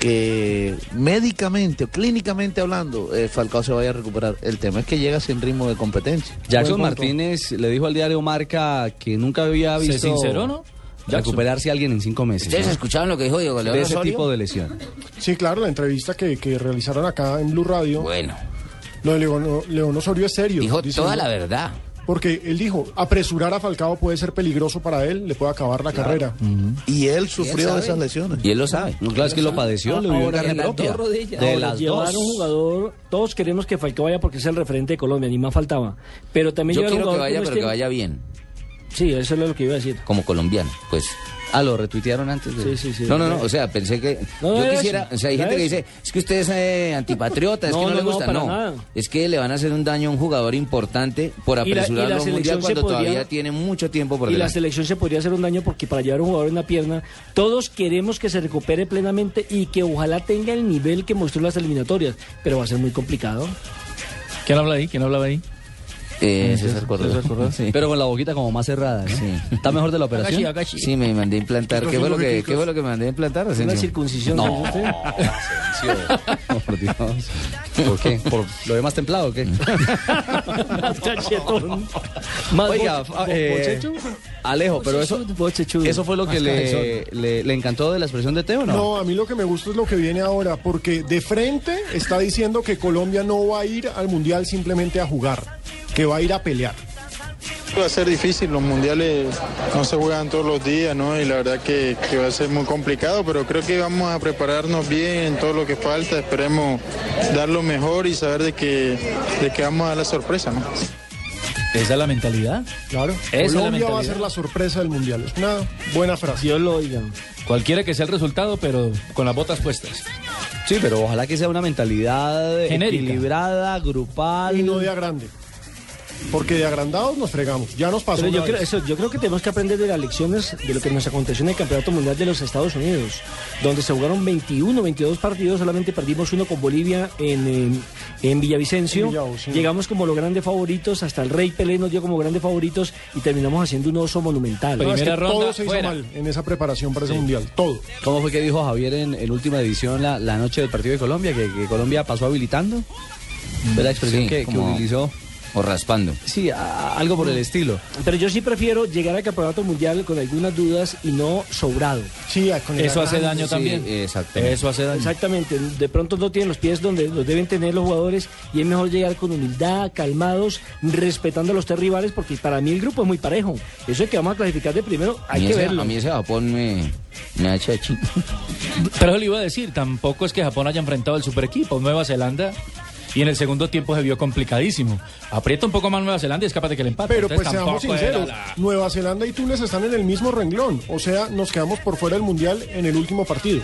que médicamente o clínicamente hablando, eh, Falcao se vaya a recuperar. El tema es que llega sin ritmo de competencia. Jackson Martínez le dijo al diario Marca que nunca había Se visto sinceró, ¿no? recuperarse a alguien en cinco meses. ¿Ustedes ¿no? escucharon lo que dijo Diego León De ese Osorio? tipo de lesión. Sí, claro, la entrevista que, que realizaron acá en Blue Radio. Bueno. Lo de León, León Osorio es serio. Dijo toda la verdad. Porque él dijo, apresurar a Falcao puede ser peligroso para él, le puede acabar la carrera. Y él sufrió de esas lesiones. Y él lo sabe. No, claro, es que lo padeció, lo vivió en carne de las propia. dos rodillas. De Ahora, las llevar dos. un jugador, todos queremos que Falcao vaya porque es el referente de Colombia, ni más faltaba. Pero también Yo quiero que vaya, pero que este- vaya bien, Sí, eso es lo que iba a decir. como colombiano, pues. Ah, lo retuitearon antes de... Sí, sí, sí. No, no, no, o sea, pensé que... No, yo era quisiera, eso, o sea, hay gente que dice, es que usted es eh, antipatriota, es No, que no, no, le no, gusta. para No, nada. es que le van a hacer un daño a un jugador importante por apresurarlo a un mundial cuando podría- todavía tiene mucho tiempo por Y la delante. selección se podría hacer un daño porque para llevar un jugador en la pierna, todos queremos que se recupere plenamente y que ojalá tenga el nivel que mostró en las eliminatorias, pero va a ser muy complicado. ¿Quién habla ahí? ¿Quién hablaba ahí? Eh, César Correa. Sí. Pero con la boquita como más cerrada. ¿no? ¿Está mejor de la operación? Sí, me mandé a implantar. ¿Qué fue lo que, qué fue lo que me mandé a implantar? Una Asensio? circuncisión. No. ¿no? usted? No, por Dios. ¿Por qué? ¿Por lo de más templado o qué? Más cachetón. Más Oiga, bo- bo- eh. Alejo, pero eso, eso fue lo que le, le, le encantó de la expresión de Teo, ¿no? No, a mí lo que me gusta es lo que viene ahora, porque de frente está diciendo que Colombia no va a ir al Mundial simplemente a jugar, que va a ir a pelear. Va a ser difícil, los mundiales no se juegan todos los días, ¿no? Y la verdad que, que va a ser muy complicado, pero creo que vamos a prepararnos bien en todo lo que falta, esperemos dar lo mejor y saber de que, de que vamos a dar la sorpresa, ¿no? Esa es la mentalidad. Claro. Esa es la Colombia va a ser la sorpresa del Mundial. Es una buena frase. Dios lo oiga. Cualquiera que sea el resultado, pero con las botas puestas. Sí, pero ojalá que sea una mentalidad Genérica. equilibrada, grupal. Y no de agrande. Porque de agrandados nos fregamos. Ya nos pasó. Pero yo una creo, vez. eso, yo creo que tenemos que aprender de las lecciones de lo que nos aconteció en el Campeonato Mundial de los Estados Unidos, donde se jugaron 21, 22 partidos, solamente perdimos uno con Bolivia en, en, en Villavicencio. En Villavo, sí. Llegamos como los grandes favoritos, hasta el Rey Pelé nos dio como grandes favoritos y terminamos haciendo un oso monumental. No, es que Primera ronda, todo se hizo fuera. mal en esa preparación para ese Mundial. Todo. ¿Cómo fue que dijo Javier en, en última edición la, la noche del partido de Colombia? Que, que Colombia pasó habilitando. ¿Fue la expresión Sí, que, que como- utilizó? O raspando. Sí, a- algo por el estilo. Pero yo sí prefiero llegar al Campeonato Mundial con algunas dudas y no sobrado. Sí, con el Eso hace daño también. exactamente. Eso hace daño. Exactamente, de pronto no tienen los pies donde los deben tener los jugadores y es mejor llegar con humildad, calmados, respetando a los tres rivales porque para mí el grupo es muy parejo. Eso es que vamos a clasificar de primero, A hay mí, que ese, verlo. a mí ese Japón me, me ha hecho chico. Pero le iba a decir, tampoco es que Japón haya enfrentado al super equipo. Nueva Zelanda y en el segundo tiempo se vio complicadísimo. Aprieta un poco más Nueva Zelanda y es capaz de que le empate. Pero Entonces, pues seamos sinceros, la- Nueva Zelanda y Túnez están en el mismo renglón. O sea, nos quedamos por fuera del Mundial en el último partido.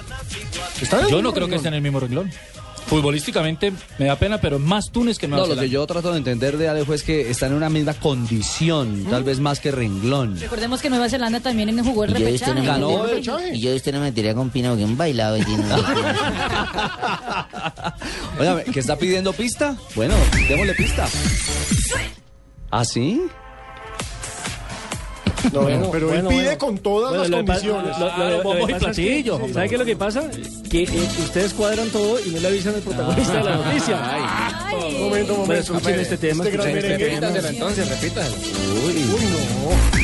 Están en el Yo no creo que renglón. esté en el mismo renglón. Futbolísticamente me da pena, pero más Túnez que Nueva No, lo que yo trato de entender de Alejo es que están en una misma condición, tal vez más que renglón. Recordemos que Nueva Zelanda también jugó el Y yo repechaje. Ganó metería- y yo de usted no me metería con Pina porque un bailado y tiene- Oiga, ¿qué está pidiendo pista? Bueno, démosle pista. ¿Ah, sí? No, pero él pide con todas Bueno, las condiciones. lo- lo- lo- lo bombos que y pasa es que- platillos, ¿Sabe qué es lo que pasa? Que eh, ustedes cuadran todo y no le avisan al protagonista de la noticia. Momento, momento. Bueno, escuchen este tema. Este gran escuchen este tema. entonces, repítalo. No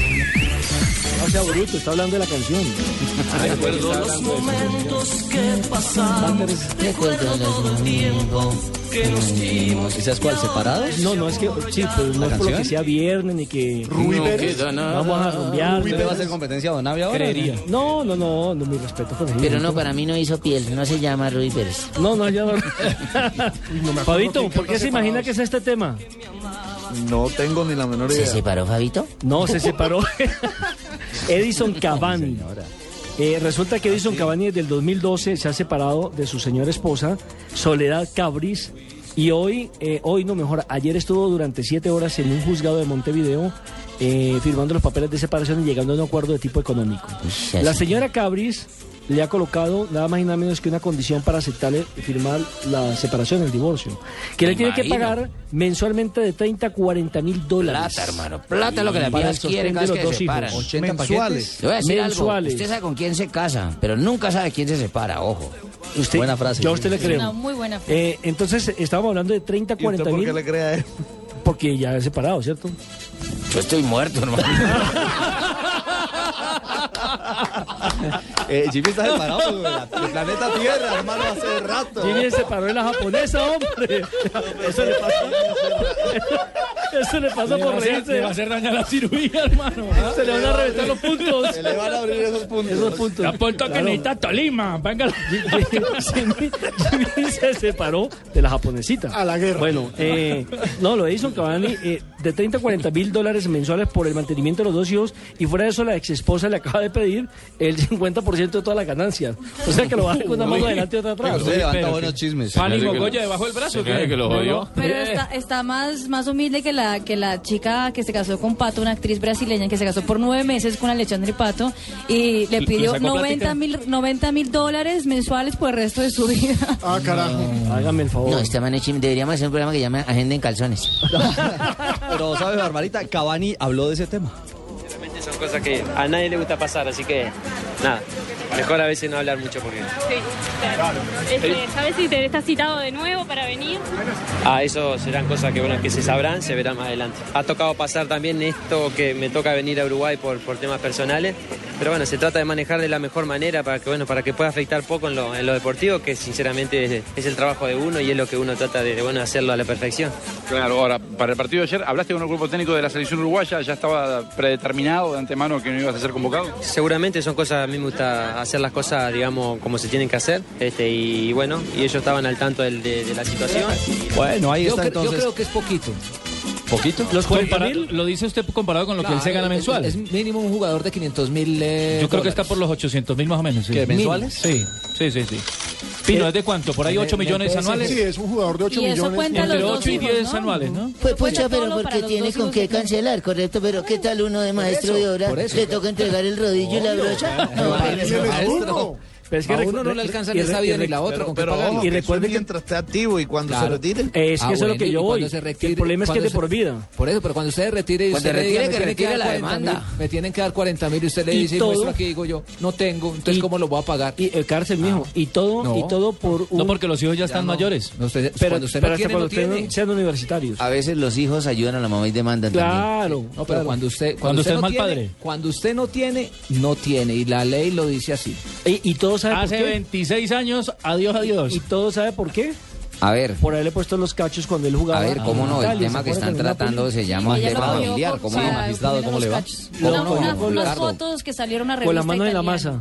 sea bruto, está hablando de la canción. Recuerdo los momentos que pasamos, recuerdo todo el tiempo que nos dimos. ¿Y sabes cuál? ¿Separados? No, no es que, sí, pues no es por lo que sea viernes ni que Rubí no Pérez. nada. vamos a rumbear. ¿Usted le va a hacer competencia a Don Navia ahora? Creería. No, no, no, no, mi respeto. por él. Pero no, para mí no hizo piel, no se llama Rui Pérez. No, no, ya no. Fabito, ¿por qué se imagina que es este tema? No tengo ni la menor ¿Se idea. separó Fabito? No, se separó. Edison Cavani. Eh, resulta que Edison Cavani desde el 2012 se ha separado de su señora esposa, Soledad Cabris, y hoy, eh, hoy no mejor, ayer estuvo durante siete horas en un juzgado de Montevideo eh, firmando los papeles de separación y llegando a un acuerdo de tipo económico. La señora Cabris le ha colocado nada más y nada menos que una condición para aceptarle firmar la separación, el divorcio, que le tiene que pagar mensualmente de 30 a 40 mil dólares. Plata, hermano. Plata es lo que la Para vida el sostén quiere de cada vez los que dos se separan. hijos. 80 Mensuales. Le voy a decir Mensuales. algo. Usted sabe con quién se casa, pero nunca sabe quién se separa, ojo. Usted, Buena frase. Yo a usted le creo. Una muy buena frase. Eh, entonces, estábamos hablando de 30, ¿Y usted 40 por mil. qué le cree a él? Porque ya es separado, ¿cierto? Yo estoy muerto, hermano. Eh, Jimmy está separado del planeta Tierra, hermano, hace rato. Jimmy se separó de la japonesa, hombre. Eso le pasa. Eso le pasa Le por reírse. le va a hacer daño a la cirugía, hermano. Se le van a reventar los puntos. Se le van a abrir esos puntos. Esos puntos. Te apuesto que necesita Tolima. Venga. Jimmy, Jimmy se separó de la japonesita. A la guerra. Bueno, eh, no, lo hizo Cavani eh, de 30 a 40 mil dólares mensuales por el mantenimiento de los dos hijos y fuera de eso la ex esposa le acaba de pedir el 50% de todas las ganancias. O sea que lo va a hacer con una mano adelante y otra atrás. Usted levanta buenos chismes. Pani Goya debajo del brazo. que lo No, jodió. no. Pero está, está más, más humilde que la, que la chica que se casó con Pato, una actriz brasileña que se casó por nueve meses con Alexandre Pato y le ¿Le pidió sacó 90 mil 90 mil dólares mensuales por el resto de su vida. Ah, carajo. Hágame el favor. No, este man Deberíamos hacer un programa que llame Agenda en Calzones. Pero, ¿sabe, Barbarita? Cavani habló de ese tema. Son cosas que a nadie le gusta pasar, así que nada, mejor a veces no hablar mucho porque... Sí, claro. Este, ¿Sabes si te estás citado de nuevo para venir? Ah, eso serán cosas que, bueno, que se sabrán, se verán más adelante. Ha tocado pasar también esto que me toca venir a Uruguay por, por temas personales, pero bueno, se trata de manejar de la mejor manera para que, bueno, para que pueda afectar poco en lo, en lo deportivo, que sinceramente es, es el trabajo de uno y es lo que uno trata de, bueno, hacerlo a la perfección. Claro, ahora, para el partido de ayer, ¿hablaste con el grupo técnico de la selección uruguaya? ¿Ya estaba predeterminado de antemano que no ibas a ser convocado? Seguramente son cosas, a mí me gusta hacer las cosas, digamos, como se tienen que hacer, este, y bueno, y ellos estaban al tanto del- de, de la situación. Bueno, ahí Yo, está yo entonces. creo que es poquito. ¿Poquito? Los 40 Compara- mil. lo dice usted comparado con lo que él se gana mensual. Es, es mínimo un jugador de 500 mil. eh, Yo creo que está por los 800 mil más o menos. sí. ¿Qué, mensuales? Sí, sí, sí, sí. Pino, ¿es de cuánto? ¿Por ahí En 8 el- en millones anuales? Sí, es un jugador de 8 Y eso millones. Entre los dos 8 y hijos, 10 ¿no? anuales, ¿no? Pues pucha, pero porque tiene con qué cancelar, correcto, pero ¿qué tal uno de maestro de obra? ¿Le toca entregar el rodillo y la brocha? No, pero- es A recu- uno no le alcanza y ni y vida ni la otra, Pero, ¿con qué pero ojo, Y que recuerde eso que- mientras esté activo y cuando Claro. se retire. Es que Ah, eso es lo que y yo voy. cuando se retire- el problema es que es de por vida. Por eso, pero cuando usted retire y Cuando usted le diga, retire, me que retire la 40 demanda. mil, me tienen que dar 40 mil y usted le Y dice, todo- muestra aquí, digo yo, no tengo, entonces y- ¿cómo lo voy a pagar? Y el cárcel, mijo. Y todo, No. y todo por un. No, porque los hijos ya están no. mayores. No, usted- pero, cuando usted pero no hasta tiene, cuando tiene. sean universitarios. Ah, A veces los hijos ayudan a la mamá y demandan Claro. No, pero cuando usted cuando, usted es mal padre. Cuando usted no tiene, no tiene y la ley lo dice así. Y, y todo sabe Hace por qué. 26 años, adiós, adiós. Y todo sabe por qué. A ver, Por haberle puesto los cachos cuando él jugaba. a ver, cómo no, el tema ¿se que están tratando se llama tema familiar, ¿cómo no? magistrado, ¿cómo los le va? No, no, no, unas Ricardo. fotos que salieron a Con la mano en la masa.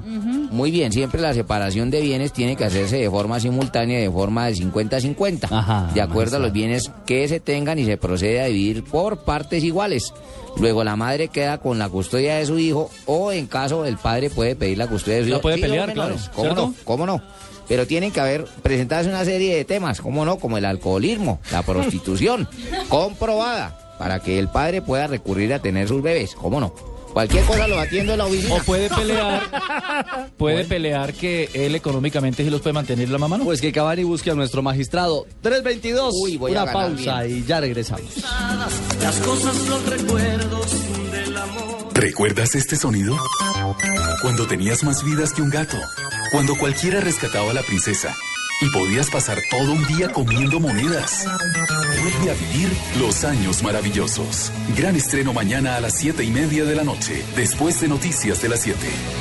Muy bien, siempre la separación de bienes tiene que hacerse de forma simultánea, de forma de 50-50, Ajá, de acuerdo a los bienes que se tengan y se procede a dividir por partes iguales. Luego la madre queda con la custodia de su hijo o en caso el padre puede pedir la custodia de su La hijo. puede Sí, los pelear, menores. claro, ¿Cómo ¿cierto? no? ¿Cómo no? Pero tienen que haber presentadas una serie de temas, ¿cómo no? Como el alcoholismo, la prostitución, comprobada, para que el padre pueda recurrir a tener sus bebés, ¿cómo no? Cualquier cosa lo atiendo en la oficina. O puede pelear, puede pelear que él económicamente sí los puede mantener la mamá, ¿no? Pues que Cavani busque a nuestro magistrado. 322. Uy, voy a Una ganar pausa bien. y ya regresamos. Las cosas, los recuerdos. ¿Recuerdas este sonido? Cuando tenías más vidas que un gato. Cuando cualquiera rescataba a la princesa. Y podías pasar todo un día comiendo monedas. Vuelve a vivir los años maravillosos. Gran estreno mañana a las siete y media de la noche, después de Noticias de las 7.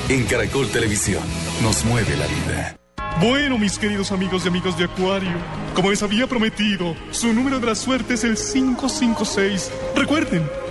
En Caracol Televisión, nos mueve la vida. Bueno, mis queridos amigos y amigos de Acuario, como les había prometido, su número de la suerte es el 556. Recuerden,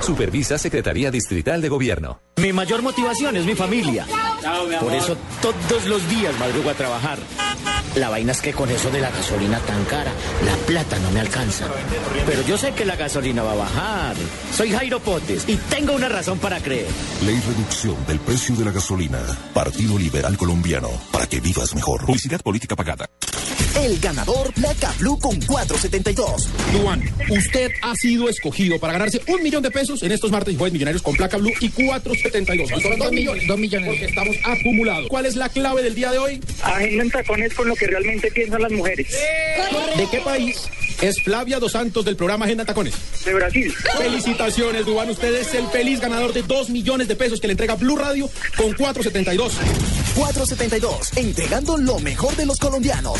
Supervisa Secretaría Distrital de Gobierno. Mi mayor motivación es mi familia. Por eso todos los días madrugo a trabajar. La vaina es que con eso de la gasolina tan cara, la plata no me alcanza. Pero yo sé que la gasolina va a bajar. Soy Jairo Potes y tengo una razón para creer. Ley reducción del precio de la gasolina. Partido Liberal Colombiano. Para que vivas mejor. Publicidad política pagada. El ganador Placa Blue con 472. Duan, usted ha sido escogido para ganarse un millón de pesos en estos martes y jueves millonarios con placa blue y 472. Son dos millones. Dos millones. Porque estamos acumulados. ¿Cuál es la clave del día de hoy? Agenda en tacones con lo que realmente piensan las mujeres. ¿De qué país es Flavia Dos Santos del programa Agenda Tacones? De Brasil. Felicitaciones, Duan. Usted es el feliz ganador de dos millones de pesos que le entrega Blue Radio con 472. 472. Entregando lo mejor de los colombianos.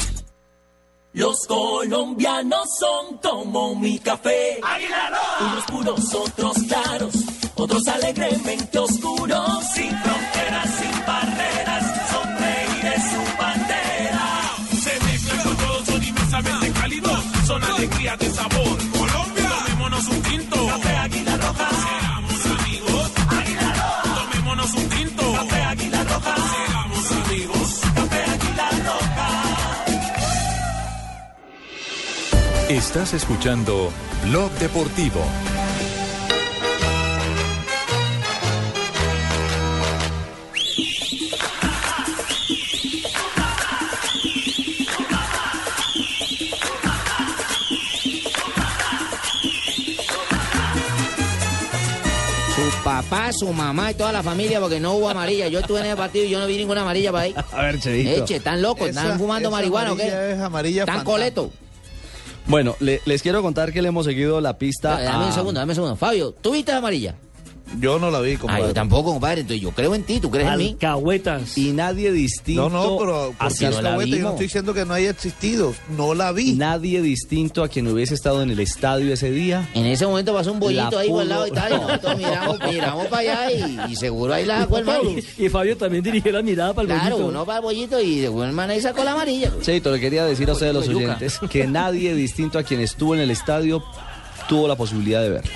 Los colombianos son como mi café. Unos puros, otros claros, otros alegremente oscuros. Sin fronteras, alegría de sabor. Colombia, tomémonos un tinto. Café Águila Roja. Seamos amigos. Águila Roja. Tomémonos un tinto. Café Águila Roja. Seamos amigos. Café Águila Roja. Estás escuchando Blog Deportivo. Papá, su mamá y toda la familia, porque no hubo amarilla. Yo estuve en el partido y yo no vi ninguna amarilla para ahí. A ver, Cheito. Eche, están locos, están Esa- fumando esa marihuana o amarilla qué? es amarilla Están fantasma. coleto. Bueno, le- les quiero contar que le hemos seguido la pista. Dame a- un segundo, dame un segundo. Fabio, ¿tú viste la amarilla? Yo no la vi, Ah, compadre. yo tampoco, compadre. Entonces yo creo en ti, ¿tú crees en mí? Alcahuetas. Y nadie distinto. No, no, pero porque Así no la yo no vimos. estoy diciendo que no haya existido. No la vi. Nadie distinto a quien hubiese estado en el estadio ese día. En ese momento pasó un bollito La ahí por pudo- el lado y tal. Y nosotros miramos, miramos para allá y, y seguro ahí la sacó el. Y, y Fabio también dirigió la mirada para el Claro, bollito. uno para el bollito y de alguna manera ahí sacó la amarilla. Cheito, le quería decir a ustedes los oyentes que nadie distinto a quien estuvo en el estadio tuvo la posibilidad de verla.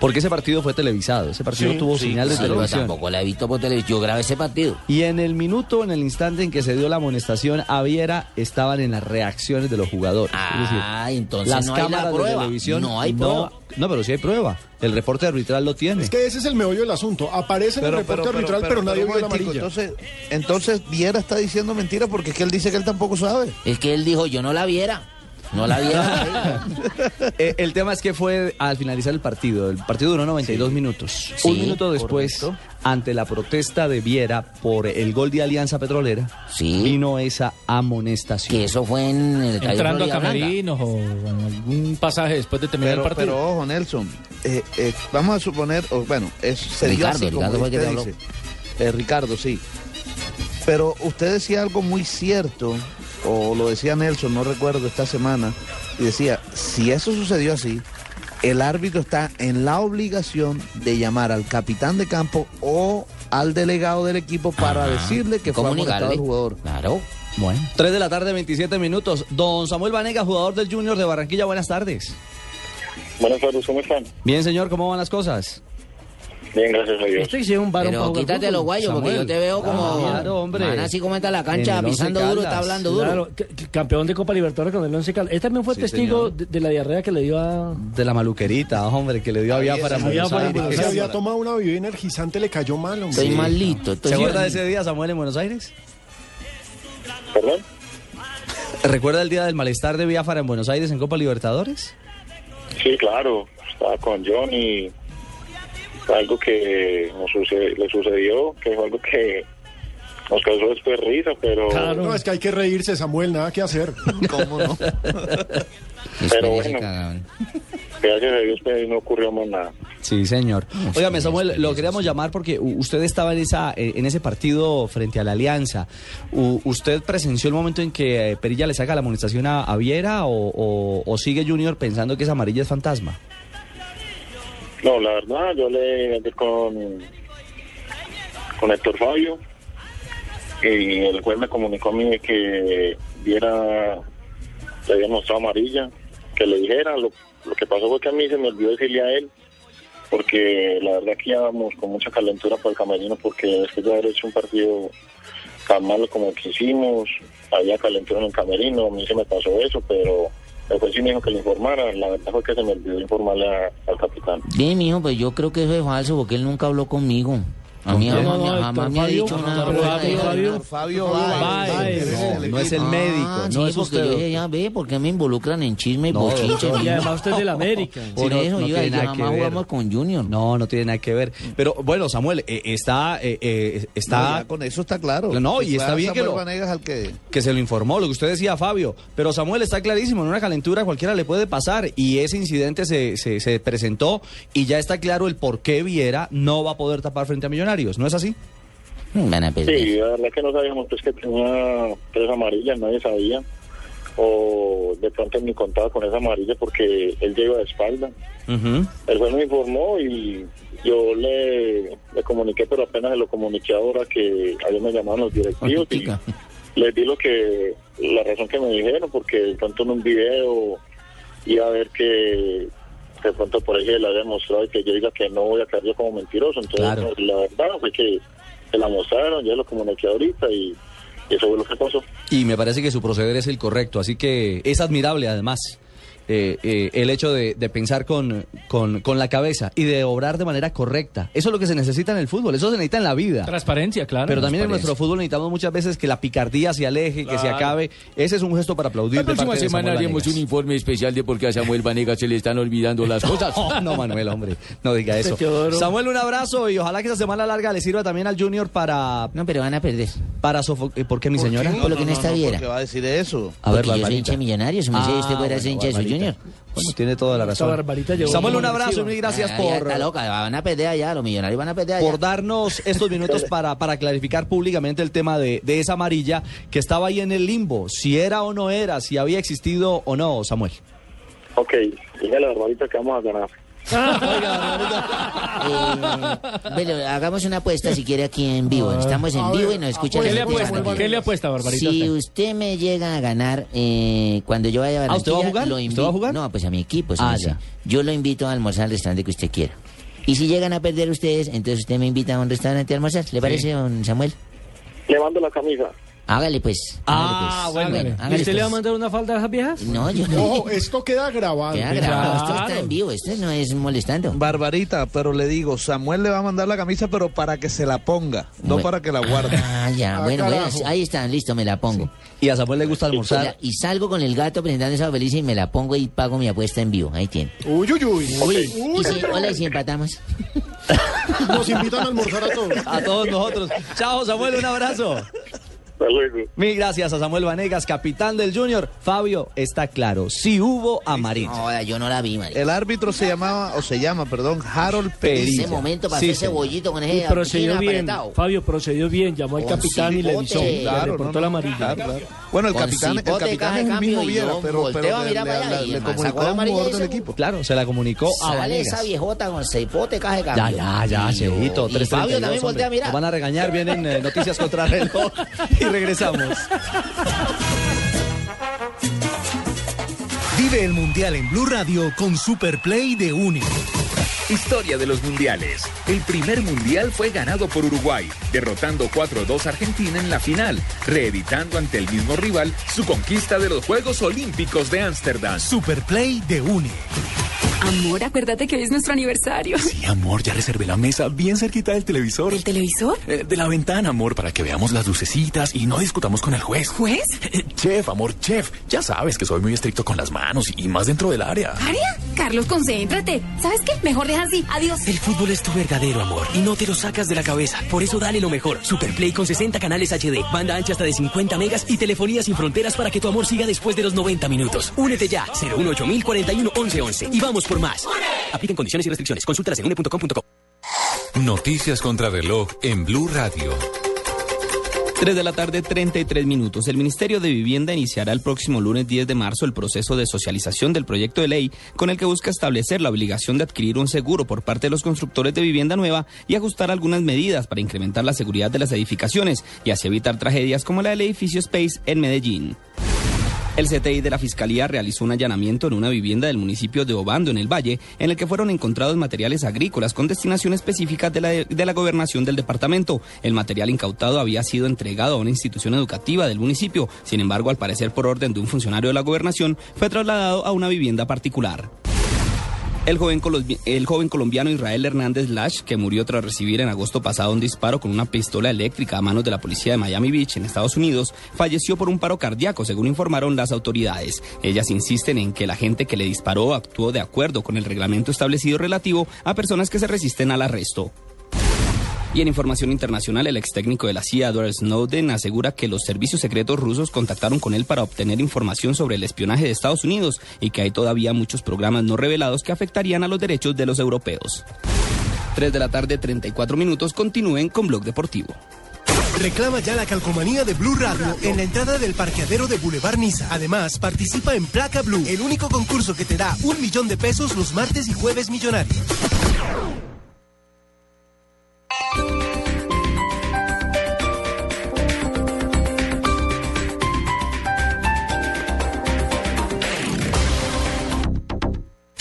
Porque ese partido fue televisado, ese partido Sí, tuvo sí, señal de televisión. tampoco la he visto por televisión. Yo grabé ese partido. Y en el minuto, en el instante en que se dio la amonestación a Viera, estaban en las reacciones de los jugadores. Es decir, Ah, entonces las no hay la cámaras de prueba. televisión No hay prueba. No, pero sí hay prueba. El reporte arbitral lo tiene. Es que ese es el meollo del asunto. Aparece en el reporte arbitral, pero, nadie vio la amarilla. Entonces, entonces Viera está diciendo mentira porque es que él dice que él tampoco sabe. Es que él dijo, yo no la viera. No la viera. Eh, el tema es que fue al finalizar el partido. El partido duró 92 minutos. Sí, Un minuto después, ante la protesta de Viera por el gol de Alianza Petrolera, vino esa amonestación. Que eso fue en el Entrando a camerinos o en algún pasaje después de terminar Pero, el partido. pero ojo, Nelson, eh, eh, vamos a suponer, o, bueno, es, Ricardo, así como Ricardo fue el que usted te habló. dice. Eh, Ricardo, sí. Pero usted decía algo muy cierto, o lo decía Nelson, no recuerdo esta semana, y decía, si eso sucedió así, el árbitro está en la obligación de llamar al capitán de campo o al delegado del equipo para Ajá. decirle que fue amonestado el jugador. Claro. Bueno. 3 de la tarde, 27 minutos. Don Samuel Vanega, jugador del Junior de Barranquilla, buenas tardes. Buenas tardes, ¿cómo están? Bien, señor, ¿cómo van las cosas? Bien, gracias a Dios. Este sí es un varón para Pero quítate fútbol. los guayos porque yo te veo como... Claro, hombre. Man, así como está la cancha, pisando duro, está hablando duro. Claro, campeón de Copa Libertadores con el Once Caldas. Él también fue Sí, testigo de, de la diarrea que le dio a... De la maluquerita, hombre, que le dio a Biafara en A Buenos Biafara en Aires. Buenos Se había tomado una bebida energizante, le cayó mal, hombre. Estoy malito. Estoy ¿Se acuerda de ese día, Samuel, en Buenos Aires? ¿Perdón? ¿Recuerda el día del malestar de Biafara en Buenos Aires en Copa Libertadores? Sí, claro. Estaba con Johnny. Fue algo que nos suce- le sucedió, que fue algo que nos causó después risa, pero... No, es que hay que reírse, Samuel, nada que hacer. ¿Cómo no? Pero bueno, gracias a Dios pues, no ocurrió más nada. Sí, señor. Óigame, Samuel, lo queríamos llamar porque usted estaba en esa eh, en ese partido frente a la Alianza. U- ¿Usted presenció el momento en que eh, Perilla le saca la amonestación a, a Viera o, o- o sigue Junior pensando que esa amarilla es fantasma? No, la verdad, yo le hablé con, con Héctor Fabio y el juez me comunicó a mí que viera, le había mostrado amarilla, que le dijera. Lo, lo que pasó fue que a mí se me olvidó decirle a él, porque la verdad que íbamos con mucha calentura por el camerino, porque después de haber hecho un partido tan malo como el que hicimos, había calentura en el camerino, a mí se me pasó eso, pero el juez sí me dijo que le informara. La verdad fue que se me olvidó informarle a- al capitán. Bien, mijo, pues yo creo que eso es falso porque él nunca habló conmigo. A mí No, jamás, no, no, me ha dicho no, nada. no, Fabio, Fabio, Fabio Báez. No, no es el médico, Ah, no sí, es porque usted. ya ve, ¿por qué me involucran en chisme y No, bochinche? Y además usted es del América. Por Sí, no- eso, no yo tiene ahí nada jamás que ver. jugamos con Junior. No, no tiene nada que ver. Pero bueno, Samuel, eh, está eh, eh, No, está con eso está claro. No, y está bien que lo- que... que se lo informó, lo que usted decía, Fabio. Pero Samuel está clarísimo, en una calentura cualquiera le puede pasar y ese incidente se, se, se presentó y ya está claro el por qué Viera no va a poder tapar frente a Millonarios, ¿no es así? Van perder. Sí, la verdad que no sabíamos pues que tenía tres amarillas, nadie sabía. O de pronto ni contaba con esa amarilla porque él lleva de espalda. El juez me informó y yo le, le comuniqué, pero apenas se lo comuniqué ahora que ayer me llamaron los directivos y les di lo que, la razón que me dijeron, porque de pronto en un video iba a ver que de pronto por ahí le había mostrado y que yo diga que no voy a caer yo como mentiroso. Entonces, Claro. la verdad fue que se la mostraron, yo lo comuniqué ahorita y eso fue lo que pasó. Y me parece que su proceder es el correcto, así que es admirable además. Eh, eh, el hecho de, de pensar con, con, con la cabeza y de obrar de manera correcta. Eso es lo que se necesita en el fútbol, eso se necesita en la vida. Transparencia, claro. Pero también en nuestro fútbol necesitamos muchas veces que la picardía se aleje, que se Claro. acabe. Ese es un gesto para aplaudir. La de próxima parte de semana Samuel haremos un informe especial de por qué a Samuel Vanegas se le están olvidando las cosas. No, no, Manuel, hombre, no diga eso. Teodoro. Samuel, un abrazo y ojalá que esa semana larga le sirva también al Junior para... No, pero van a perder. Para sofocar... ¿Por qué, mi señora? Por lo que no, está Viera. ¿Qué va a decir eso? A ver, Porque yo soy hincha de millonarios, me dice, Ah, usted fuera bueno, ser hincha de Junior. Bueno, tiene toda la razón. Samuel, un abrazo y mil gracias Ah, por... está loca, van a perder allá, los millonarios van a perder allá. por darnos estos minutos para, para clarificar públicamente el tema de, de esa amarilla que estaba ahí en el limbo, si era o no era, si había existido o no, Samuel. Ok, dígale a la barbarita que vamos a ganar. Eh, bueno, hagamos una apuesta si quiere aquí en vivo. Estamos en vivo y nos escuchan. ¿Qué le apuesta? ¿Qué le apuesta, Barbarita? Si usted me llega a ganar eh, cuando yo vaya a Ah, ¿usted va a Barranquilla, jugar? lo ¿Usted va a jugar? No, pues a mi equipo. Ah, ya. Yo lo invito a almorzar al restaurante que usted quiera. Y si llegan a perder ustedes, entonces usted me invita a un restaurante a almorzar. ¿Le parece, don Samuel? Le mando la camisa. Hágale pues. Ah, hágale, pues. bueno. ¿Y hágale, usted le va a pues. mandar una falda a esas viejas? No, yo no. Ojo, esto queda grabado. Queda grabado, esto está en vivo, esto no es molestando. Barbarita, pero le digo, Samuel le va a mandar la camisa, pero para que se la ponga, no para que la guarde. Ah, ya, bueno, bueno, ahí están, listo, me la pongo. Y a Samuel le gusta Y, almorzar. y salgo con el gato presentando esa feliz y me la pongo y pago mi apuesta en vivo. Ahí tiene. Uy, uy, uy. Uy, Uy, y si, hola, y si empatamos. Nos invitan a almorzar a todos. A todos nosotros. Chao, Samuel, un abrazo. Hasta luego. Mil gracias a Samuel Vanegas, capitán del Junior. Fabio, está claro, si hubo amarilla. No, yo no la vi, María. El árbitro se llamaba, o se llama, perdón, Harold En Perilla. ese momento pasó Sí, ese bollito con Y ese procedió apretado. bien, Fabio procedió bien, llamó al Con capitán y le cipote. avisó, le Claro, reportó no, la amarilla. claro, claro. Bueno, el Con capitán, el cipote capitán es el mismo Viera, pero, pero a le, mirar para le- allá le- le comunicó a un jugador del equipo. Claro, se la comunicó a Vanegas. esa viejota con cipote caja de Ya, cambio. ya, ya, Y- Cheito. Y Fabio también voltea a mirar. Van a regañar, vienen eh, noticias contra reloj y regresamos. Vive el Mundial en Blue Radio con Super Play de UNE. Historia de los mundiales. El primer mundial fue ganado por Uruguay, derrotando 4-2 a Argentina en la final, reeditando ante el mismo rival su conquista de los Juegos Olímpicos de Ámsterdam. Super Play de UNE. Amor, acuérdate que hoy es nuestro aniversario. Sí, amor, ya reservé la mesa bien cerquita del televisor. ¿Del televisor? Eh, de la ventana, amor, para que veamos las lucecitas y no discutamos con el juez. ¿Juez? Eh, chef, amor, chef. Ya sabes que soy muy estricto con las manos y más dentro del área. ¿Área? Carlos, concéntrate. ¿Sabes qué? Mejor deja así. Adiós. El fútbol es tu verdadero amor y no te lo sacas de la cabeza. Por eso dale lo mejor. Superplay con 60 canales HD, banda ancha hasta de 50 megas y telefonía sin fronteras para que tu amor siga después de los 90 minutos. Únete ya. 018 41 1111 y vamos por más. Apliquen condiciones y restricciones. Consultas en une.com.co. Noticias contra reloj en Blue Radio. 3 de la tarde, 33 minutos. El Ministerio de Vivienda iniciará el próximo lunes 10 de marzo el proceso de socialización del proyecto de ley con el que busca establecer la obligación de adquirir un seguro por parte de los constructores de vivienda nueva y ajustar algunas medidas para incrementar la seguridad de las edificaciones y así evitar tragedias como la del edificio Space en Medellín. El CTI de la Fiscalía realizó un allanamiento en una vivienda del municipio de Obando, en el Valle, en el que fueron encontrados materiales agrícolas con destinación específica de la, de la gobernación del departamento. El material incautado había sido entregado a una institución educativa del municipio. Sin embargo, al parecer por orden de un funcionario de la gobernación, fue trasladado a una vivienda particular. El joven, el joven, colombiano Israel Hernández Lash, que murió tras recibir en agosto pasado un disparo con una pistola eléctrica a manos de la policía de Miami Beach en Estados Unidos, falleció por un paro cardíaco, según informaron las autoridades. Ellas insisten en que la gente que le disparó actuó de acuerdo con el reglamento establecido relativo a personas que se resisten al arresto. Y en información internacional, el ex técnico de la CIA, Edward Snowden, asegura que los servicios secretos rusos contactaron con él para obtener información sobre el espionaje de Estados Unidos y que hay todavía muchos programas no revelados que afectarían a los derechos de los europeos. 3 de la tarde, 34 minutos. Continúen con Blog Deportivo. Reclama ya la calcomanía de Blue Radio en la entrada del parqueadero de Boulevard Niza. Además, participa en Placa Blue, el único concurso que te da un millón de pesos los martes y jueves millonarios.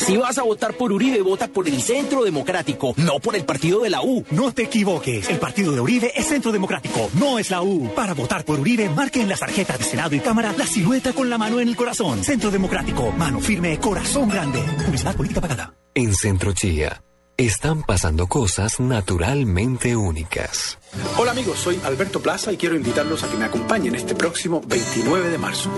Si vas a votar por Uribe, vota por el Centro Democrático, no por el partido de la U. No te equivoques, el partido de Uribe es Centro Democrático, no es la U. Para votar por Uribe, marque en las tarjetas de Senado y Cámara la silueta con la mano en el corazón. Centro Democrático, mano firme, corazón grande. Publicidad política pagada. En Centro Chía están pasando cosas naturalmente únicas. Hola amigos, soy Alberto Plaza y quiero invitarlos a que me acompañen este próximo 29 de marzo.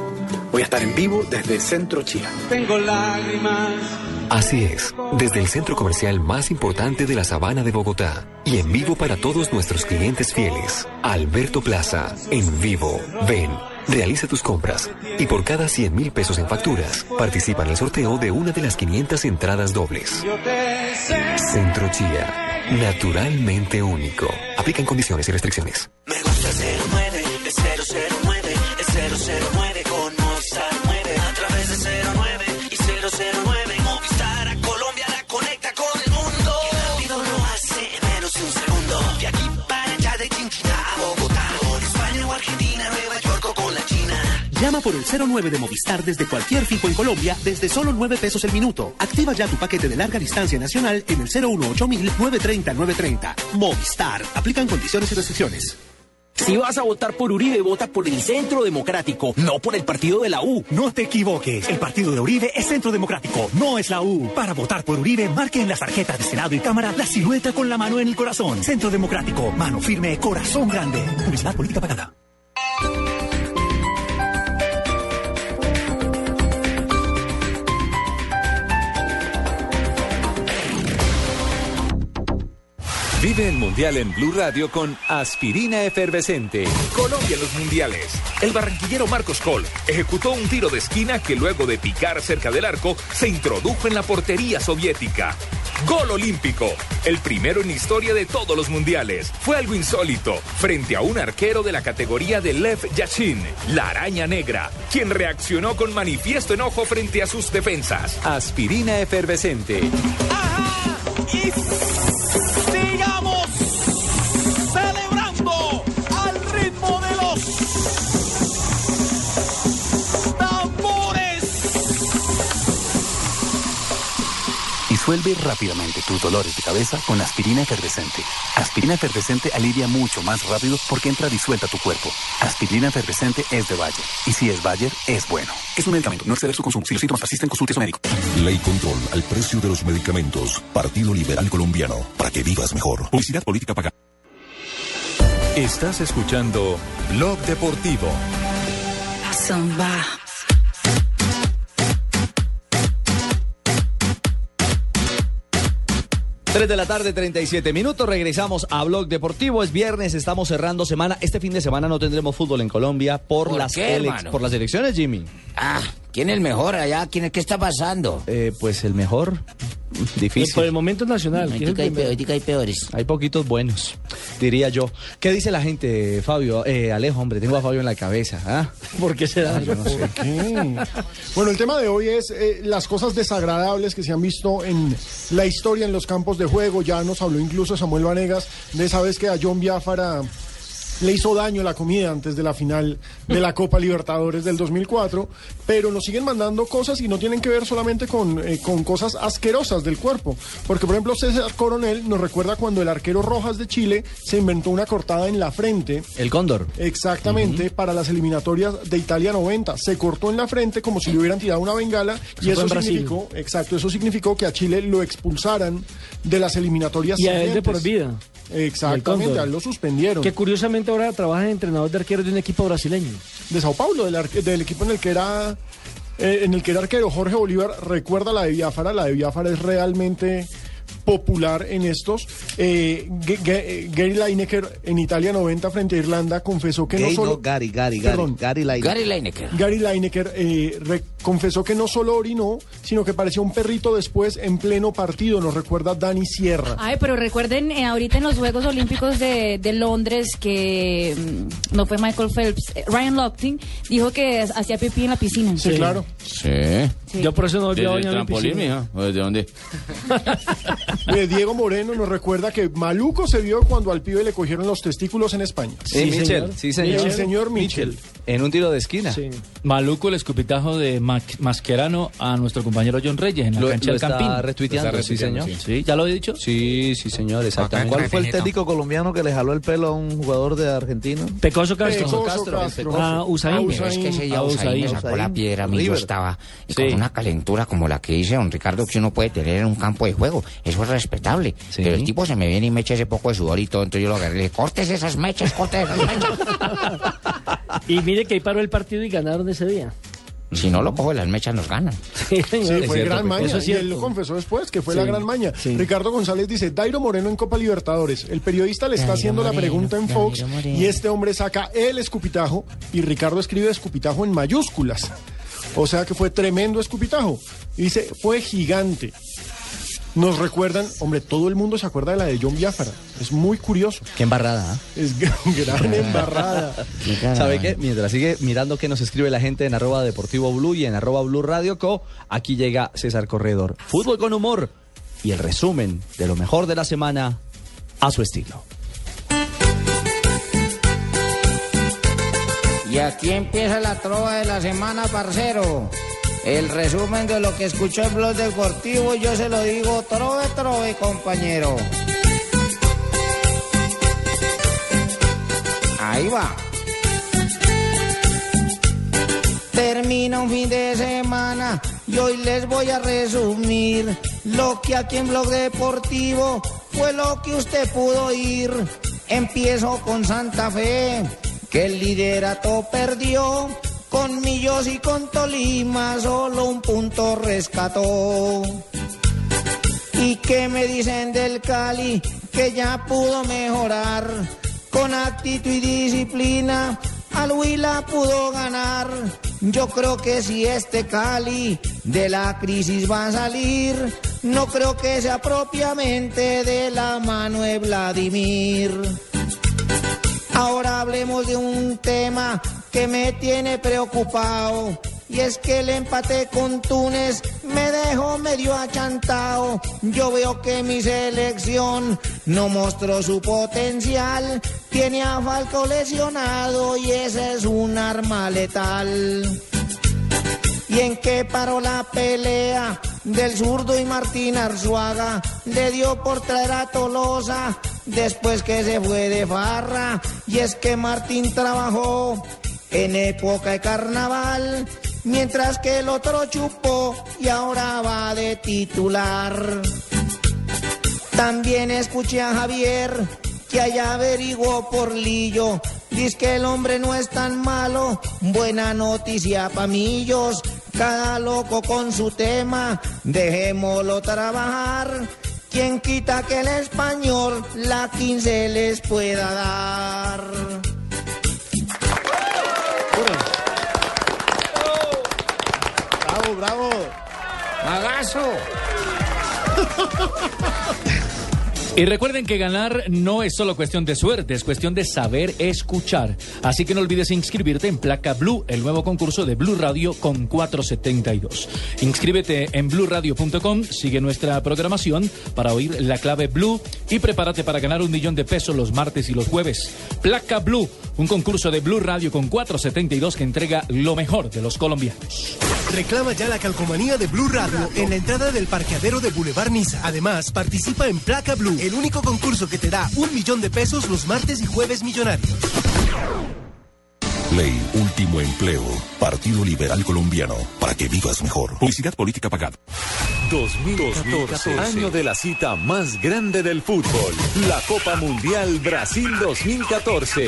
Voy a estar en vivo desde Centro Chía. Tengo lágrimas. Así es, desde el centro comercial más importante de la Sabana de Bogotá y en vivo para todos nuestros clientes fieles. Alberto Plaza, en vivo. Ven, realiza tus compras y por cada 100 mil pesos en facturas, participa en el sorteo de una de las 500 entradas dobles. Centro Chía, naturalmente único. Aplican condiciones y restricciones. Llama por el 09 de Movistar desde cualquier fijo en Colombia desde solo 9 pesos el minuto. Activa ya tu paquete de larga distancia nacional en el 018 930 930. Movistar. Aplican condiciones y restricciones. Si vas a votar por Uribe, vota por el Centro Democrático, no por el partido de la U. No te equivoques, el partido de Uribe es Centro Democrático, no es la U. Para votar por Uribe, marque en las tarjetas de Senado y Cámara la silueta con la mano en el corazón. Centro Democrático, mano firme, corazón grande. Publicidad política pagada. Vive el Mundial en Blue Radio con Aspirina Efervescente. Colombia en los mundiales. El barranquillero Marcos Col ejecutó un tiro de esquina que luego de picar cerca del arco se introdujo en la portería soviética. Gol olímpico, el primero en la historia de todos los mundiales. Fue algo insólito, frente a un arquero de la categoría de Lev Yashin, la araña negra, quien reaccionó con manifiesto enojo frente a sus defensas. Aspirina Efervescente. Y Resuelve rápidamente tus dolores de cabeza con aspirina efervescente. Aspirina efervescente alivia mucho más rápido porque entra disuelta a tu cuerpo. Aspirina efervescente es de Bayer. Y si es Bayer, es bueno. Es un medicamento. No exceder su consumo. Si los síntomas persisten, consulte a su médico. Ley Control al precio de los medicamentos. Partido Liberal Colombiano. Para que vivas mejor. Publicidad política pagada. Estás escuchando Blog Deportivo. La samba. 3 de la tarde, 37 minutos. Regresamos a Blog Deportivo. Es viernes, estamos cerrando semana. Este fin de semana no tendremos fútbol en Colombia por, ¿Por las, qué, por las elecciones, Jimmy. Ah, ¿quién es el mejor allá? ¿Quién es, ¿Qué está pasando? Eh, pues el mejor, difícil. Por el momento es nacional. ¿quién es el Ahorita hay hay peores. Hay poquitos buenos, diría yo. ¿Qué dice la gente, Fabio? Eh, Alejo, hombre, tengo a Fabio en la cabeza. ¿ah? ¿Por qué se da? Yo no sé. ¿Qué? Bueno, el tema de hoy es eh, las cosas desagradables que se han visto en la historia en los campos de juego. Ya nos habló incluso Samuel Vanegas de esa vez que a John Biafara le hizo daño la comida antes de la final de la Copa Libertadores del 2004, pero nos siguen mandando cosas y no tienen que ver solamente con, eh, con cosas asquerosas del cuerpo. Porque, por ejemplo, César Coronel nos recuerda cuando el arquero Rojas de Chile se inventó una cortada en la frente El cóndor. Exactamente, para las eliminatorias de Italia 90. Se cortó en la frente como si le hubieran tirado una bengala y eso significó, exacto, eso significó que a Chile lo expulsaran de las eliminatorias Y a él de por vida. Exactamente, lo suspendieron. Que curiosamente ahora trabaja de entrenador de arqueros de un equipo brasileño. De Sao Paulo, del, arque- del equipo en el que era eh, en el que era arquero Jorge Bolívar, recuerda la de Biafara, la de Biafara es realmente popular en estos. Eh, Gary Lineker en Italia 90 frente a Irlanda confesó que Gay, no solo... no, Gary, Gary, Gary, Perdón. Gary Lineker. Gary Lineker. Gary Lineker eh, confesó que no solo orinó, sino que parecía un perrito después en pleno partido, nos recuerda Dani Sierra. Ay, pero recuerden eh, ahorita en los Juegos Olímpicos de, de Londres que mm, no fue Michael Phelps, eh, Ryan Lochte dijo que hacía pipí en la piscina. Sí, claro. Sí. Yo por eso no volví a ¿Desde el bañarme en trampolín, piscina. ¿Desde dónde? Eh, Diego Moreno nos recuerda que maluco se vio cuando al pibe le cogieron los testículos en España. Sí, Michel, sí, señor. El señor Michel. En un tiro de esquina. Maluco el escupitajo de Mac- Mascherano a nuestro compañero John Reyes en la Lo, cancha lo del está Campín. retuiteando, Lo está sí, señor. Sí, ¿ya lo he dicho? Sí, sí, señor, exactamente. ¿Cuál fue el técnico colombiano que le jaló el pelo a un jugador de Argentina? Pecoso Castro. Pecoso Castro. Castro. A Usain. Pero es que ese A ya Usain me sacó la piedra, a River. estaba y Sí. con una calentura como la que dice don Ricardo que uno puede tener en un campo de juego. Eso es respetable. Sí. Pero el tipo se me viene y me echa ese poco de sudor y todo, entonces yo lo agarré y le dije, cortes esas mechas, cortes esas mechas. Y mire que ahí paró el partido y ganaron ese día. si no lo cojo, las mechas nos ganan. Sí, fue cierto, gran Pecoso. maña. Eso es y él lo confesó después, que fue Sí, la gran maña. sí. Ricardo González dice, Dairo Moreno en Copa Libertadores. El periodista le está Dairo haciendo la pregunta en Fox y este hombre saca el escupitajo y Ricardo escribe escupitajo en mayúsculas. O sea que fue tremendo escupitajo. Y dice, fue gigante. Nos recuerdan, hombre, todo el mundo se acuerda de la de John Biafara. Es muy curioso. Qué embarrada. ¿ah? Es gran, gran embarrada. ¿Sabe qué? Mientras sigue mirando qué nos escribe la gente en arroba deportivo blue y en arroba blue radio co, aquí llega César Corredor. Fútbol con humor y el resumen de lo mejor de la semana a su estilo. Y aquí empieza la trova de la semana, parcero. El resumen de lo que escuchó en Blog Deportivo, yo se lo digo trove, trove, compañero. Ahí va. Termina un fin de semana y hoy les voy a resumir lo que aquí en Blog Deportivo fue lo que usted pudo oír. Empiezo con Santa Fe, que el liderato perdió. Con Millos y con Tolima solo un punto rescató. ¿Y qué me dicen del Cali? Que ya pudo mejorar. Con actitud y disciplina, al Huila pudo ganar. Yo creo que si este Cali de la crisis va a salir, no creo que sea propiamente de la mano de Vladimir. Ahora hablemos de un tema que me tiene preocupado. Y es que el empate con Túnez me dejó medio achantado. Yo veo que mi selección no mostró su potencial. Tiene a Falco lesionado y ese es un arma letal. ¿Y en qué paró la pelea del zurdo y Martín Arzuaga le dio por traer a Tolosa después que se fue de farra. Y es que Martín trabajó en época de carnaval, mientras que el otro chupó y ahora va de titular. También escuché a Javier que allá averiguó por Lillo. Dice que el hombre no es tan malo, buena noticia pa' millos. Cada loco con su tema, dejémoslo trabajar. Quien quita que el español la 15 les pueda dar. Bravo. Magazo. Y recuerden que ganar no es solo cuestión de suerte, es cuestión de saber escuchar. Así que no olvides inscribirte en Placa Blue, el nuevo concurso de Blue Radio con 472. Inscríbete en blueradio.com, sigue nuestra programación para oír la clave Blue y prepárate para ganar un millón de pesos los martes y los jueves. Placa Blue, un concurso de Blue Radio con 472 que entrega lo mejor de los colombianos. Reclama ya la calcomanía de Blue Radio en la entrada del parqueadero de Boulevard Niza. Además, participa en Placa Blue, el único concurso que te da un millón de pesos los martes y jueves millonarios. Ley Último Empleo. Partido Liberal Colombiano. Para que vivas mejor. Publicidad política pagada. 2014, año de la cita más grande del fútbol, la Copa Mundial Brasil 2014.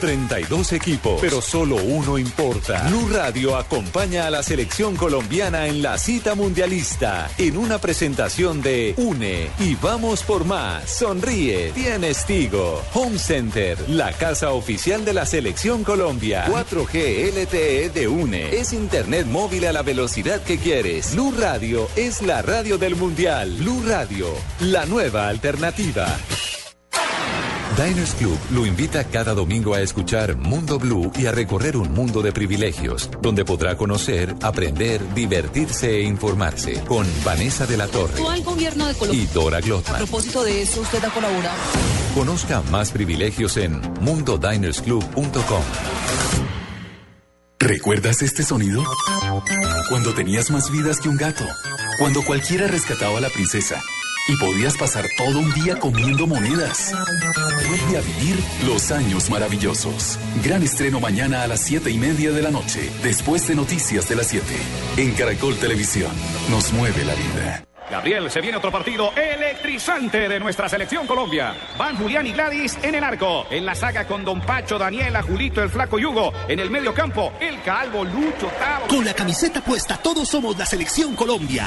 32 equipos, pero solo uno importa. Blue Radio acompaña a la selección colombiana en la cita mundialista en una presentación de Une y vamos por más. Sonríe, tienes Tigo. Home Center, la casa oficial de la selección Colombia. 4G LTE de Une. Es internet móvil a la velocidad que quieres. Blue Radio es la radio del mundial. Blue Radio, la nueva alternativa. Diners Club lo invita cada domingo a escuchar Mundo Blue y a recorrer un mundo de privilegios, donde podrá conocer, aprender, divertirse e informarse con Vanessa de la Torre gobierno de Colombia. y Dora A Glotman. propósito de eso, usted ha colaborado. Conozca más privilegios en mundodinersclub.com. ¿Recuerdas este sonido? Cuando tenías más vidas que un gato. Cuando cualquiera rescataba a la princesa. Y podías pasar todo un día comiendo monedas. Vuelve a vivir los años maravillosos. Gran estreno mañana a las siete y media de la noche, después de Noticias de las 7. En Caracol Televisión. Nos mueve la vida. Gabriel, se viene otro partido electrizante de nuestra selección Colombia. Van Julián y Gladys en el arco. En la saga con Don Pacho, Daniela, Julito, el Flaco Yugo. En el medio campo, el Calvo, Lucho, Tavo. Con la camiseta puesta, todos somos la selección Colombia.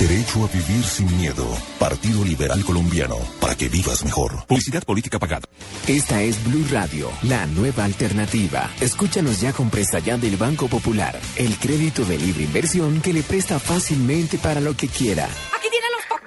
Derecho a vivir sin miedo. Partido Liberal Colombiano. Para que vivas mejor. Publicidad política pagada. Esta es Blue Radio, la nueva alternativa. Escúchanos ya con Presta Ya del Banco Popular, el crédito de libre inversión que le presta fácilmente para lo que quiera. Aquí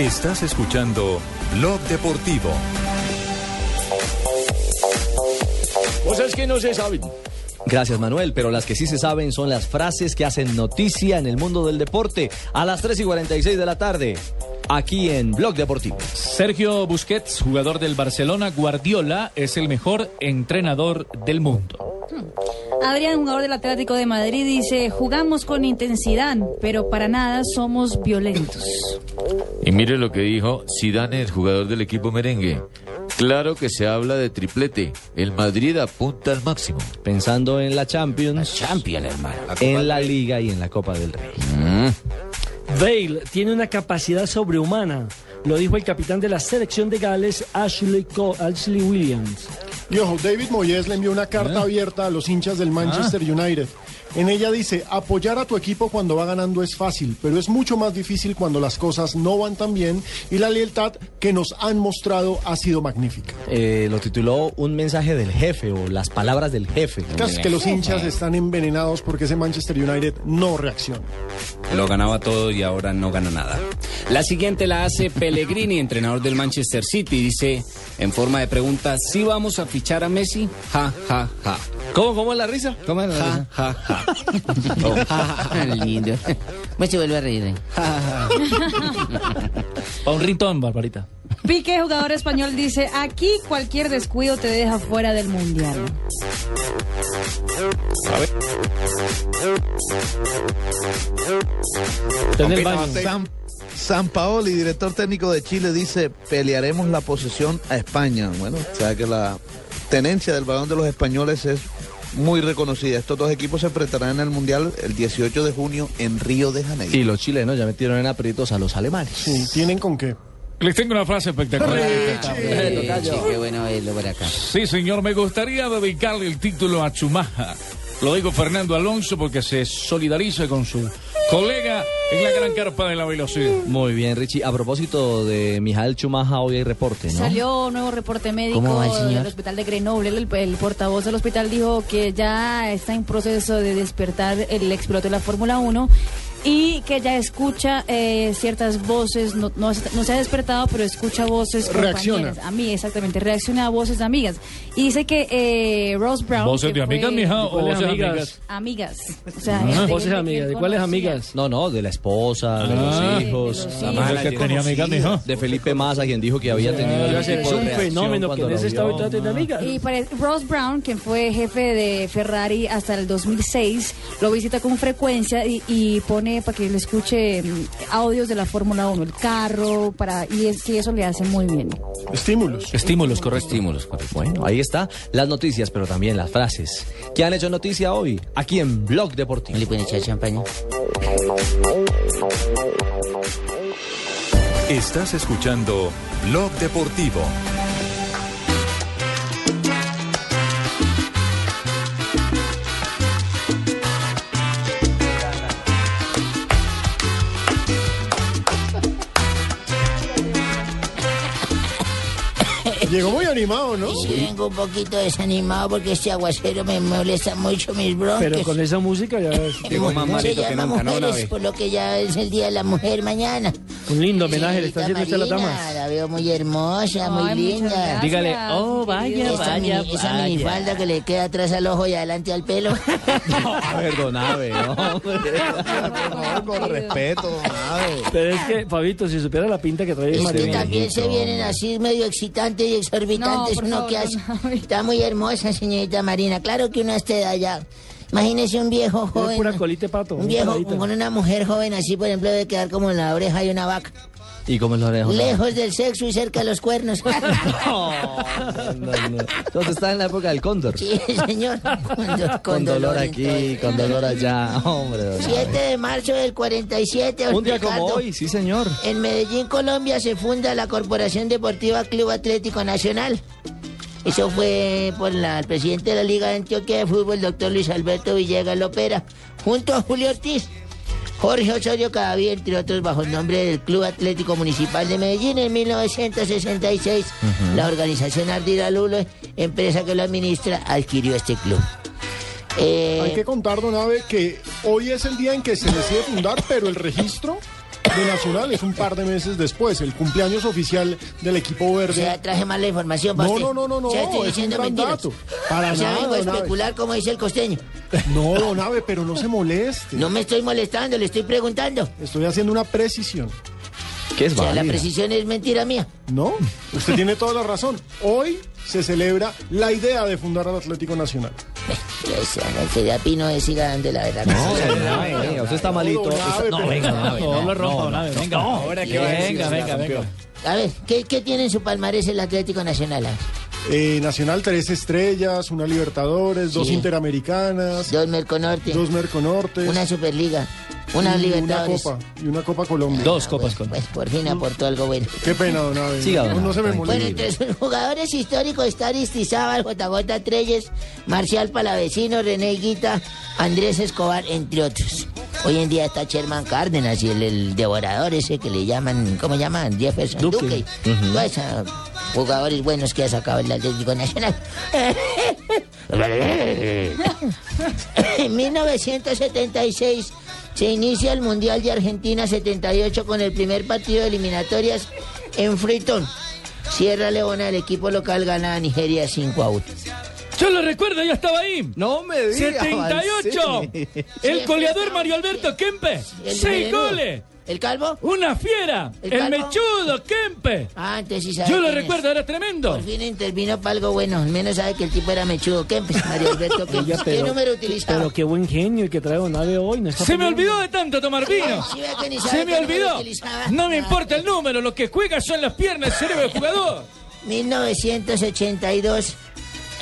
Estás escuchando Blog Deportivo. Cosas que no se saben. Gracias Manuel, pero las que sí se saben son las frases que hacen noticia en el mundo del deporte a las 3 y 46 de la tarde, aquí en Blog Deportivo. Sergio Busquets, jugador del Barcelona, Guardiola es el mejor entrenador del mundo. Adrián, jugador del Atlético de Madrid, dice, jugamos con intensidad, pero para nada somos violentos. Y mire lo que dijo Zidane, el jugador del equipo merengue. Claro que se habla de triplete. El Madrid apunta al máximo. Pensando en la Champions, Champion, hermano. en la Liga y en la Copa del Rey. Bale tiene una capacidad sobrehumana. Lo dijo el capitán de la selección de Gales, Ashley, Co- Ashley Williams. Y ojo, David Moyes le envió una carta abierta a los hinchas del Manchester United. En ella dice, apoyar a tu equipo cuando va ganando es fácil, pero es mucho más difícil cuando las cosas no van tan bien y la lealtad que nos han mostrado ha sido magnífica. Eh, lo tituló Un mensaje del jefe o las palabras del jefe. Casi que los hinchas están envenenados porque ese Manchester United no reacciona. Lo ganaba todo y ahora no gana nada. La siguiente la hace Pellegrini, entrenador del Manchester City. Dice, en forma de pregunta, ¿sí vamos a fichar a Messi? Ja, ja, ja. ¿Cómo, cómo es la risa? ¿Cómo es la risa? Ja, ja, ja. Lindo. Me se vuelve a reír. eh. Pa' un rintón, Barbarita. Pique, jugador español, dice, aquí cualquier descuido te deja fuera del mundial. Está en el baño. San, San Paoli, director técnico de Chile, dice, pelearemos la posesión a España. Bueno, o sea que la tenencia del balón de los españoles es muy reconocida. Estos dos equipos se enfrentarán en el Mundial el 18 de junio en Río de Janeiro. Y los chilenos ya metieron en aprietos a los alemanes. Sí, ¿tienen con qué? Les tengo una frase espectacular. Sí, qué bueno verlo por acá. Sí, señor, me gustaría dedicarle el título a Chumaja. Lo digo Fernando Alonso porque se solidariza con su colega en la gran carpa de la velocidad. Muy bien, Richie. A propósito de Mijael Chumaja, hoy hay reporte, ¿no? Salió un nuevo reporte médico del hospital de Grenoble. El, el portavoz del hospital dijo que ya está en proceso de despertar el expiloto de la Fórmula 1 y que ya escucha eh, ciertas voces, no, no, se- no se ha despertado, pero escucha voces Reacciona. A mí, exactamente, reacciona a voces de amigas. Y dice que eh, Rose Brown... ¿Voces de amigas, mija, o ¿Cuáles voces de amigas? amigas? Amigas. O sea, Ah. gente- Voces amigas. ¿De cuáles amigas? No, no, de la esposa, de Ah, los hijos. de los La hijos. que tenía amigas, mijo. De Felipe Massa, quien dijo que había tenido Es tipo de un fenómeno que en ese estado tiene amigas. Y pare- Ross Brown, quien fue jefe de Ferrari hasta el 2006, lo visita con frecuencia y, y pone para que le escuche mm, audios de la Fórmula 1, el carro, para y es que eso le hace muy bien. Estímulos. Estímulos, correcto. Estímulos, correcto. Bueno, ahí está las noticias, pero también las frases que han hecho noticia hoy aquí en Blog Deportivo. ¿Le pueden echar champaña? Estás escuchando Blog Deportivo. Llegó muy animado, ¿no? Sí, vengo un poquito desanimado porque este aguacero me molesta mucho mis bronquios. Pero con esa música ya es Llegó más malito que nunca, ¿no? mujeres, por lo que ya es el Día de la Mujer mañana. un lindo homenaje le está haciendo usted a las Marina, damas. La veo muy hermosa, muy Ay, linda. Dígale, oh, vaya, Esa, vaya, mini- esa vaya. minifalda que le queda atrás al ojo y adelante al pelo. A ver, don Abe, ¿no? con respeto, Pero es que, Fabito, si supiera la pinta que trae Es que María. también se vienen así medio excitantes y exorbitantes. No, uno favor, que hace. no. Está muy hermosa, señorita Marina. Claro que uno a esta edad ya. Imagínese un viejo joven. pura colita de pato. Un viejo paradita. con una mujer joven así, por ejemplo, debe quedar como en la oreja de una vaca. ¿Y cómo es dejo? Lejos del sexo y cerca de los cuernos. No, no, no. Entonces está en la época del cóndor. Sí, señor. Con, do- Con dolor aquí, con dolor allá. Hombre, don 7 Abe. de marzo del 47. don Un día como hoy, sí, señor. En Medellín, Colombia, se funda la Corporación Deportiva Club Atlético Nacional. Eso fue por la, el presidente de la Liga de Antioquia de Fútbol, doctor Luis Alberto Villegas Lopera, junto a Julio Ortiz, Jorge Osorio Cadavid, entre otros, bajo el nombre del Club Atlético Municipal de Medellín en 1966. La organización Ardira Lulo, empresa que lo administra, adquirió este club. Eh, Hay que contar, don Abe, que hoy es el día en que se decide fundar, pero el registro de Nacional es un par de meses después, el cumpleaños oficial del equipo o verde. sea, traje mal la información para No, usted. no, no, no, no, O sea, estoy es un diciendo gran mentiras. dato. Para o sea, nada, vengo a especular como dice el costeño. No, don Abe, pero no se moleste. No me estoy molestando, le estoy preguntando. Estoy haciendo una precisión. ¿Qué es O sea, la válida? precisión es mentira mía. No, usted tiene toda la razón. Hoy se celebra la idea de fundar al Atlético Nacional. Que que ya Pino de siga dando la verdad. No, venga, usted está malito. No, venga, No, lo rompa, venga. Ahora, ¿qué va a decir, Venga, venga, venga. A ver, ¿qué, qué tiene en su palmarés el Atlético Nacional? Eh, Nacional, tres estrellas, una Libertadores, dos Sí. Interamericanas, Dos Merconorte. dos Merconortes. Una Superliga. Una y Libertadores. Una Copa, y una Copa Colombia. Dos copas con. Pues por fin aportó algo bueno. Qué pena, don Abe. Siga, don no, no se me tranquilo. Bueno, entre sus jugadores históricos está Aristizábal, JJ Treyes, Marcial Palavecino, René Guita, Andrés Escobar, entre otros. Hoy en día está Sherman Cárdenas y el, el devorador ese que le llaman, ¿cómo llaman? Jefferson Duque. Duque. Ujú. Todos esos jugadores buenos que ha sacado el Atlético Nacional. en 1976 se inicia el Mundial de Argentina 78 con el primer partido de eliminatorias en Freetown. Sierra Leona, el equipo local gana a Nigeria 5 a 1. Yo lo recuerdo, yo estaba ahí. No me digas. 78. El goleador Mario Alberto Kempe. El Seis melenudo. goles. ¿El calvo? Una fiera. ¿El mechudo Kempe. Ah, entonces sí sabe Yo lo es. recuerdo, era tremendo. Por fin intervino para algo bueno. Al menos sabe que el tipo era mechudo. Kempes, Mario Alberto Kempes. Oiga, ¿Qué pero- número utilizaba? Pero qué buen genio el que trae Don Abe hoy. No está Se me olvidó de tanto tomar vino. Sí, ve que ni sabe Se me olvidó. No me importa el número, lo que juega son las piernas, el cerebro del jugador. 1982.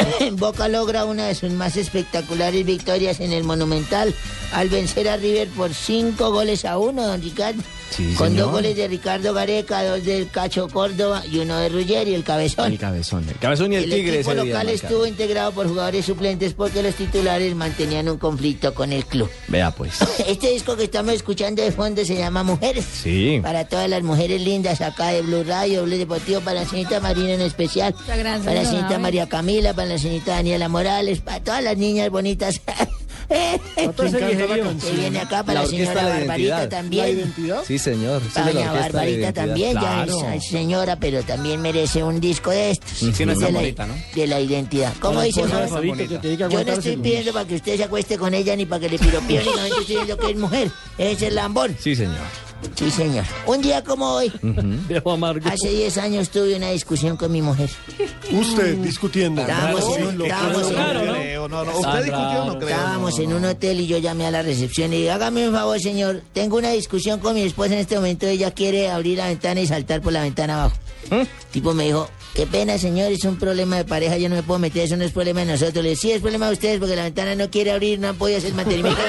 Boca logra una de sus más espectaculares victorias en el Monumental al vencer a River por cinco goles a uno, don Ricardo. Sí, Con señor. dos goles de Ricardo Gareca, dos del Cacho Córdoba y uno de Ruggeri, el cabezón. El cabezón. El cabezón y el, El tigre equipo ese día local estuvo integrado por jugadores suplentes porque los titulares mantenían un conflicto con el club. Vea pues. Este disco que estamos escuchando de fondo se llama Mujeres. Sí. Para todas las mujeres lindas acá de Blue Radio, Blue Deportivo, para la señorita Marina en especial. Para la señorita. María Camila, para la señorita Daniela Morales, para todas las niñas bonitas. canción. viene acá para La señora la Barbarita identidad. ¿La también. identidad? Sí, señor. De la Barbarita también, Claro. es señora, pero también merece un disco de estos. Sí, no es de, tan la, bonita, ¿no? de la identidad. ¿Cómo Para dice? Yo no estoy pidiendo para que usted se acueste con ella ni para que le piropee, únicamente estoy diciendo que es mujer. Es el lambón. Sí, señor. Sí, señor. Un día como hoy, Viejo amargo. hace 10 años tuve una discusión con mi mujer. Usted discutiendo. Estábamos en un, estábamos en- No creo, no, no. Usted discutió, no creo. estábamos en un hotel y yo llamé a la recepción y dije, hágame un favor, señor. Tengo una discusión con mi esposa en este momento. Ella quiere abrir la ventana y saltar por la ventana abajo. ¿Eh? El tipo me dijo, qué pena, señor, es un problema de pareja. Yo no me puedo meter, eso no es problema de nosotros. Le dije, sí, es problema de ustedes porque la ventana no quiere abrir, no han podido hacer mantenimiento.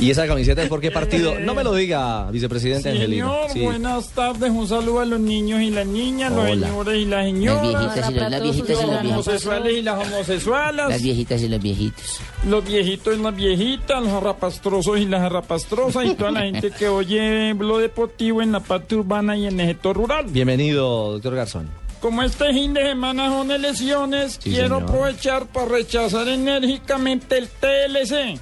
¿Y esa camiseta es por qué partido? No me lo diga, vicepresidente Angelino. Señor, Sí. buenas tardes. Un saludo a los niños y las niñas, los señores y las señoras. Las viejitas y los- las viejitas y los homosexuales y las homosexuales. Las viejitas y los viejitos. Los viejitos y las viejitas, los arrapastrosos y las arrapastrosas y toda la gente que oye lo deportivo en la parte urbana y en el sector rural. Bienvenido, doctor Garzón. Como este fin de semana son elecciones, Sí, quiero señor. aprovechar para rechazar enérgicamente el TLC.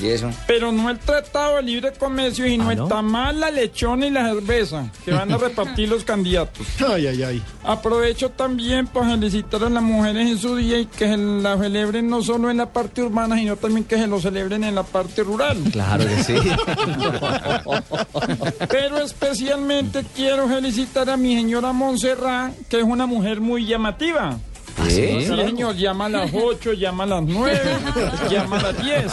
¿Y eso? Pero no el Tratado de Libre Comercio, sino Ah, el ¿no? tamal, la lechona y la cerveza que van a repartir los candidatos. Ay, ay, ay. Aprovecho también para felicitar a las mujeres en su día y que se la celebren no solo en la parte urbana, sino también que se lo celebren en la parte rural. Claro que sí. Pero especialmente quiero felicitar a mi señora Montserrat, que es una mujer muy llamativa. ¿Sí? Sí, señor, llama a las 8, llama a las 9, llama a las 10.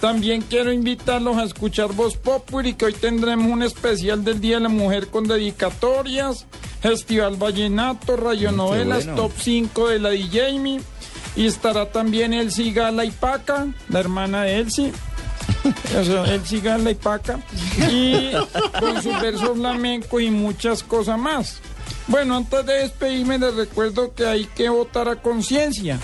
También quiero invitarlos a escuchar Voz Populi, que hoy tendremos un especial del Día de la Mujer con dedicatorias, Festival Vallenato, Radionovelas, bueno. Top 5 de la DJMI. Y estará también Elsie Gala y Paca, la hermana de Elsie. O sea, Elsie Gala y Paca. Y con sus versos flamencos y muchas cosas más. Bueno, antes de despedirme les recuerdo que hay que votar a conciencia.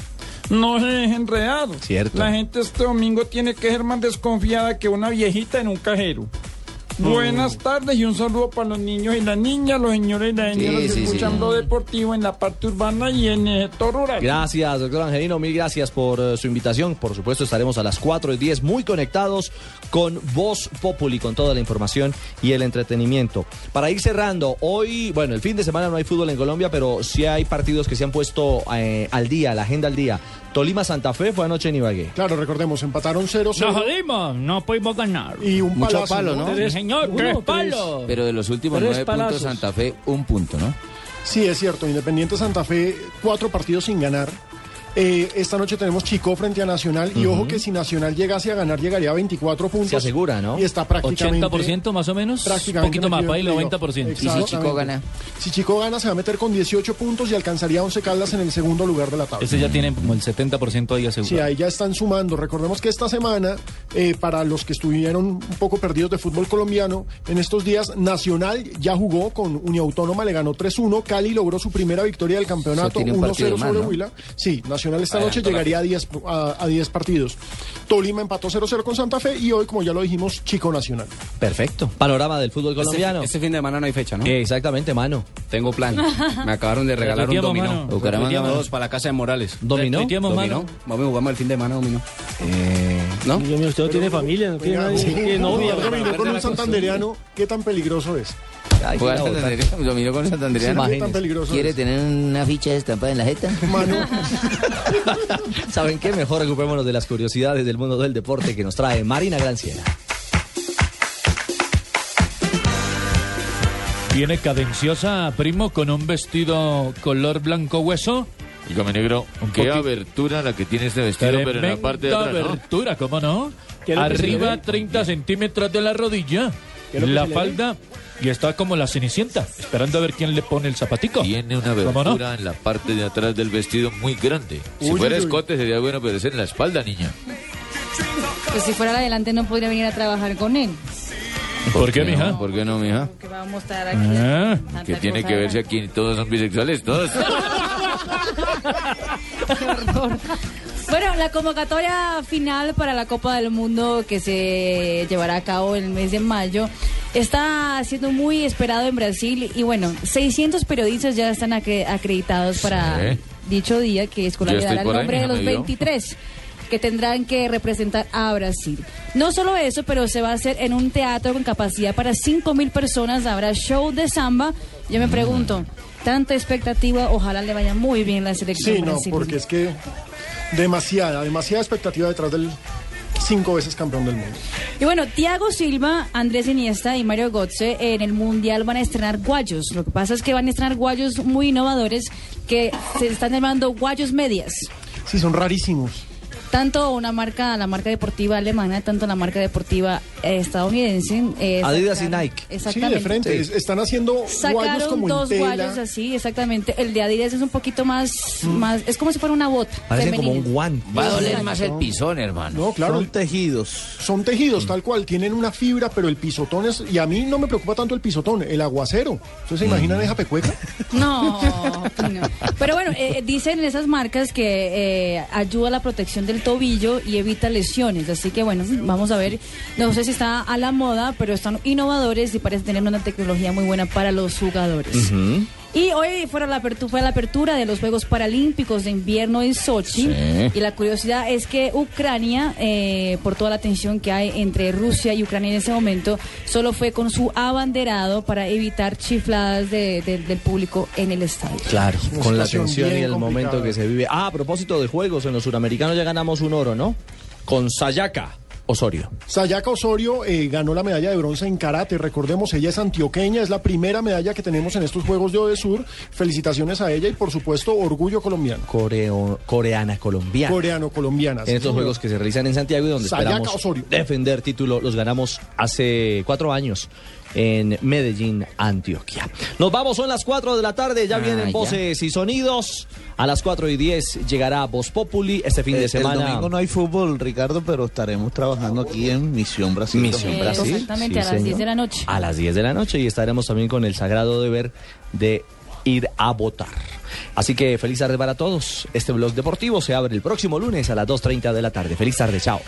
No se dejen enredados. Cierto. La gente este domingo tiene que ser más desconfiada que una viejita en un cajero. Buenas tardes y un saludo para los niños y las niñas, los señores y las señoras sí, sí. escuchando deportivo en la parte urbana y en el sector rural. Gracias, doctor Angelino. Mil gracias por eh, su invitación. Por supuesto, estaremos a las 4 y 10 muy conectados con Voz Populi, con toda la información y el entretenimiento. Para ir cerrando, hoy, bueno, el fin de semana no hay fútbol en Colombia, pero sí hay partidos que se han puesto eh, al día, la agenda al día. Tolima Santa Fe fue anoche en Ibagué. Claro, recordemos, empataron 0-0. Nos jodimos, no pudimos ganar. Y un Mucho palazo, palo, ¿no? Sí, señor, Uno, tres tres. palos. Pero de los últimos Tres nueve palazos. puntos, Santa Fe, un punto, ¿no? Sí, es cierto. Independiente Santa Fe, cuatro partidos sin ganar. Eh, esta noche tenemos Chico frente a Nacional y ojo que si Nacional llegase a ganar llegaría a 24 puntos. Se asegura, ¿no? Y está prácticamente... 80% más o menos. Prácticamente Un poquito más, metido para en el playoff. 90%. Exactamente. Si Chico gana se va a meter con 18 puntos y alcanzaría a 11 Caldas en el segundo lugar de la tabla. Ese ya tiene como el 70% ahí asegurado. Sí, ahí ya están sumando. Recordemos que esta semana, eh, para los que estuvieron un poco perdidos de fútbol colombiano, en estos días Nacional ya jugó con Uniautónoma, le ganó 3-1. Cali logró su primera victoria del campeonato, tiene un 1-0 partido más, sobre ¿no? Huila. Sí, Nacional esta Adelantó noche llegaría a 10, a, a 10 partidos. Tolima empató 0-0 con Santa Fe y hoy, como ya lo dijimos, Chico Nacional. Perfecto. Panorama del fútbol colombiano. Este, fin de semana no hay fecha, ¿no? Exactamente, mano. Tengo plan. Me acabaron de regalar un dominó. Bucaramanga todos para la casa de Morales. ¿Dominó? ¿Dominó? mano. Vamos, jugamos el fin de semana dominó. ¿No? Dios mío, usted no tiene familia, no tiene novia. Dominó con un la santanderiano, ¿qué tan peligroso es? Ay, Juega qué Santander- botar. Dominó con Santanderiano. ¿Qué tan peligroso ¿Quiere es? tener una ficha estampada en la jeta? Manu, ¿Saben qué? Mejor ocupémonos de las curiosidades del mundo del deporte que nos trae Marina Granciera. Viene cadenciosa, primo, con un vestido color blanco hueso. Dígame, negro, Un qué poquito- abertura la que tiene este vestido, pero en la parte de Tremenda atrás, ¿no? abertura, ¿cómo no? ¿Qué es lo que se le Arriba ve? 30 centímetros de la rodilla. ¿Qué es lo que La falda y está como la cenicienta, esperando a ver quién le pone el zapatico. Tiene una abertura en la parte de atrás del vestido muy grande. Si Uy, fuera uy, uy. escote sería bueno, pero es en la espalda, niña. Pues si fuera adelante no podría venir a trabajar con él. ¿Por qué, no? mija? ¿Por qué no, mija? Que va a mostrar aquí. Ah, Que tiene que verse aquí, todos son bisexuales, todos. Qué horror. Bueno, la convocatoria final para la Copa del Mundo que se llevará a cabo en el mes de mayo está siendo muy esperado en Brasil y bueno, 600 periodistas ya están acre- acreditados para Sí. dicho día que es Yo estoy el ahí, nombre de los me vio. 23 que tendrán que representar a Brasil. No solo eso, pero se va a hacer en un teatro con capacidad para 5 mil personas. Habrá show de samba. Yo me pregunto, tanta expectativa, ojalá le vaya muy bien la selección Sí, no, brasileña. porque es que demasiada, demasiada expectativa detrás del cinco veces campeón del mundo. Y bueno, Thiago Silva, Andrés Iniesta y Mario Götze en el Mundial van a estrenar guayos. Lo que pasa es que van a estrenar guayos muy innovadores que se están llamando guayos medias. Sí, son rarísimos. Tanto una marca, la marca deportiva alemana, tanto la marca deportiva eh, estadounidense. eh, Adidas y Nike. Sí, Exactamente. de frente. Es- Están haciendo guayos Sacaron como dos en tela. guayos así, exactamente. El de Adidas es un poquito más, más es como si fuera una bota. Parecen como un guante. Va a doler más el pisón, hermano. No, claro. Son tejidos. Son tejidos, tal cual, tienen una fibra, pero el pisotón es. Y a mí no me preocupa tanto el pisotón, el aguacero. ¿Ustedes se imaginan esa pecueca? No, no. Pero bueno, eh, dicen esas marcas que eh, ayuda a la protección del tobillo y evita lesiones. Así que bueno, vamos a ver. No sé si está a la moda, pero están innovadores y parece tener una tecnología muy buena para los jugadores. Y hoy fuera la apertura, fue la apertura de los Juegos Paralímpicos de Invierno en Sochi. Sí. Y la curiosidad es que Ucrania, eh, por toda la tensión que hay entre Rusia y Ucrania en ese momento, solo fue con su abanderado para evitar chifladas de- de- del público en el estadio. Claro, con la tensión y el momento que se vive. Ah, a propósito de juegos, en los suramericanos ya ganamos un oro, ¿no? Con Sayaka Osorio. Sayaka Osorio eh, ganó la medalla de bronce en karate. Recordemos, ella es antioqueña, es la primera medalla que tenemos en estos Juegos de Odesur. Felicitaciones a ella y, por supuesto, orgullo colombiano. Coreo- coreana colombiana. Coreano-colombiana. sí, en estos señor. juegos que se realizan en Santiago y donde Sayaka esperamos Osorio. defender título. Los ganamos hace cuatro años en Medellín, Antioquia. Nos vamos, son las cuatro de la tarde, ya Ah, vienen ya. voces y sonidos. A las cuatro y diez llegará Voz Populi este fin Eh, de El semana. domingo no hay fútbol, Ricardo, pero estaremos trabajando aquí en Misión Brasil. Misión Eh, Brasil. exactamente, sí, a las 10 señor. de la noche. A las 10 de la noche y estaremos también con el sagrado deber de ir a votar. Así que feliz tarde para todos. Este blog deportivo se abre el próximo lunes a las 2.30 de la tarde. Feliz tarde, chao.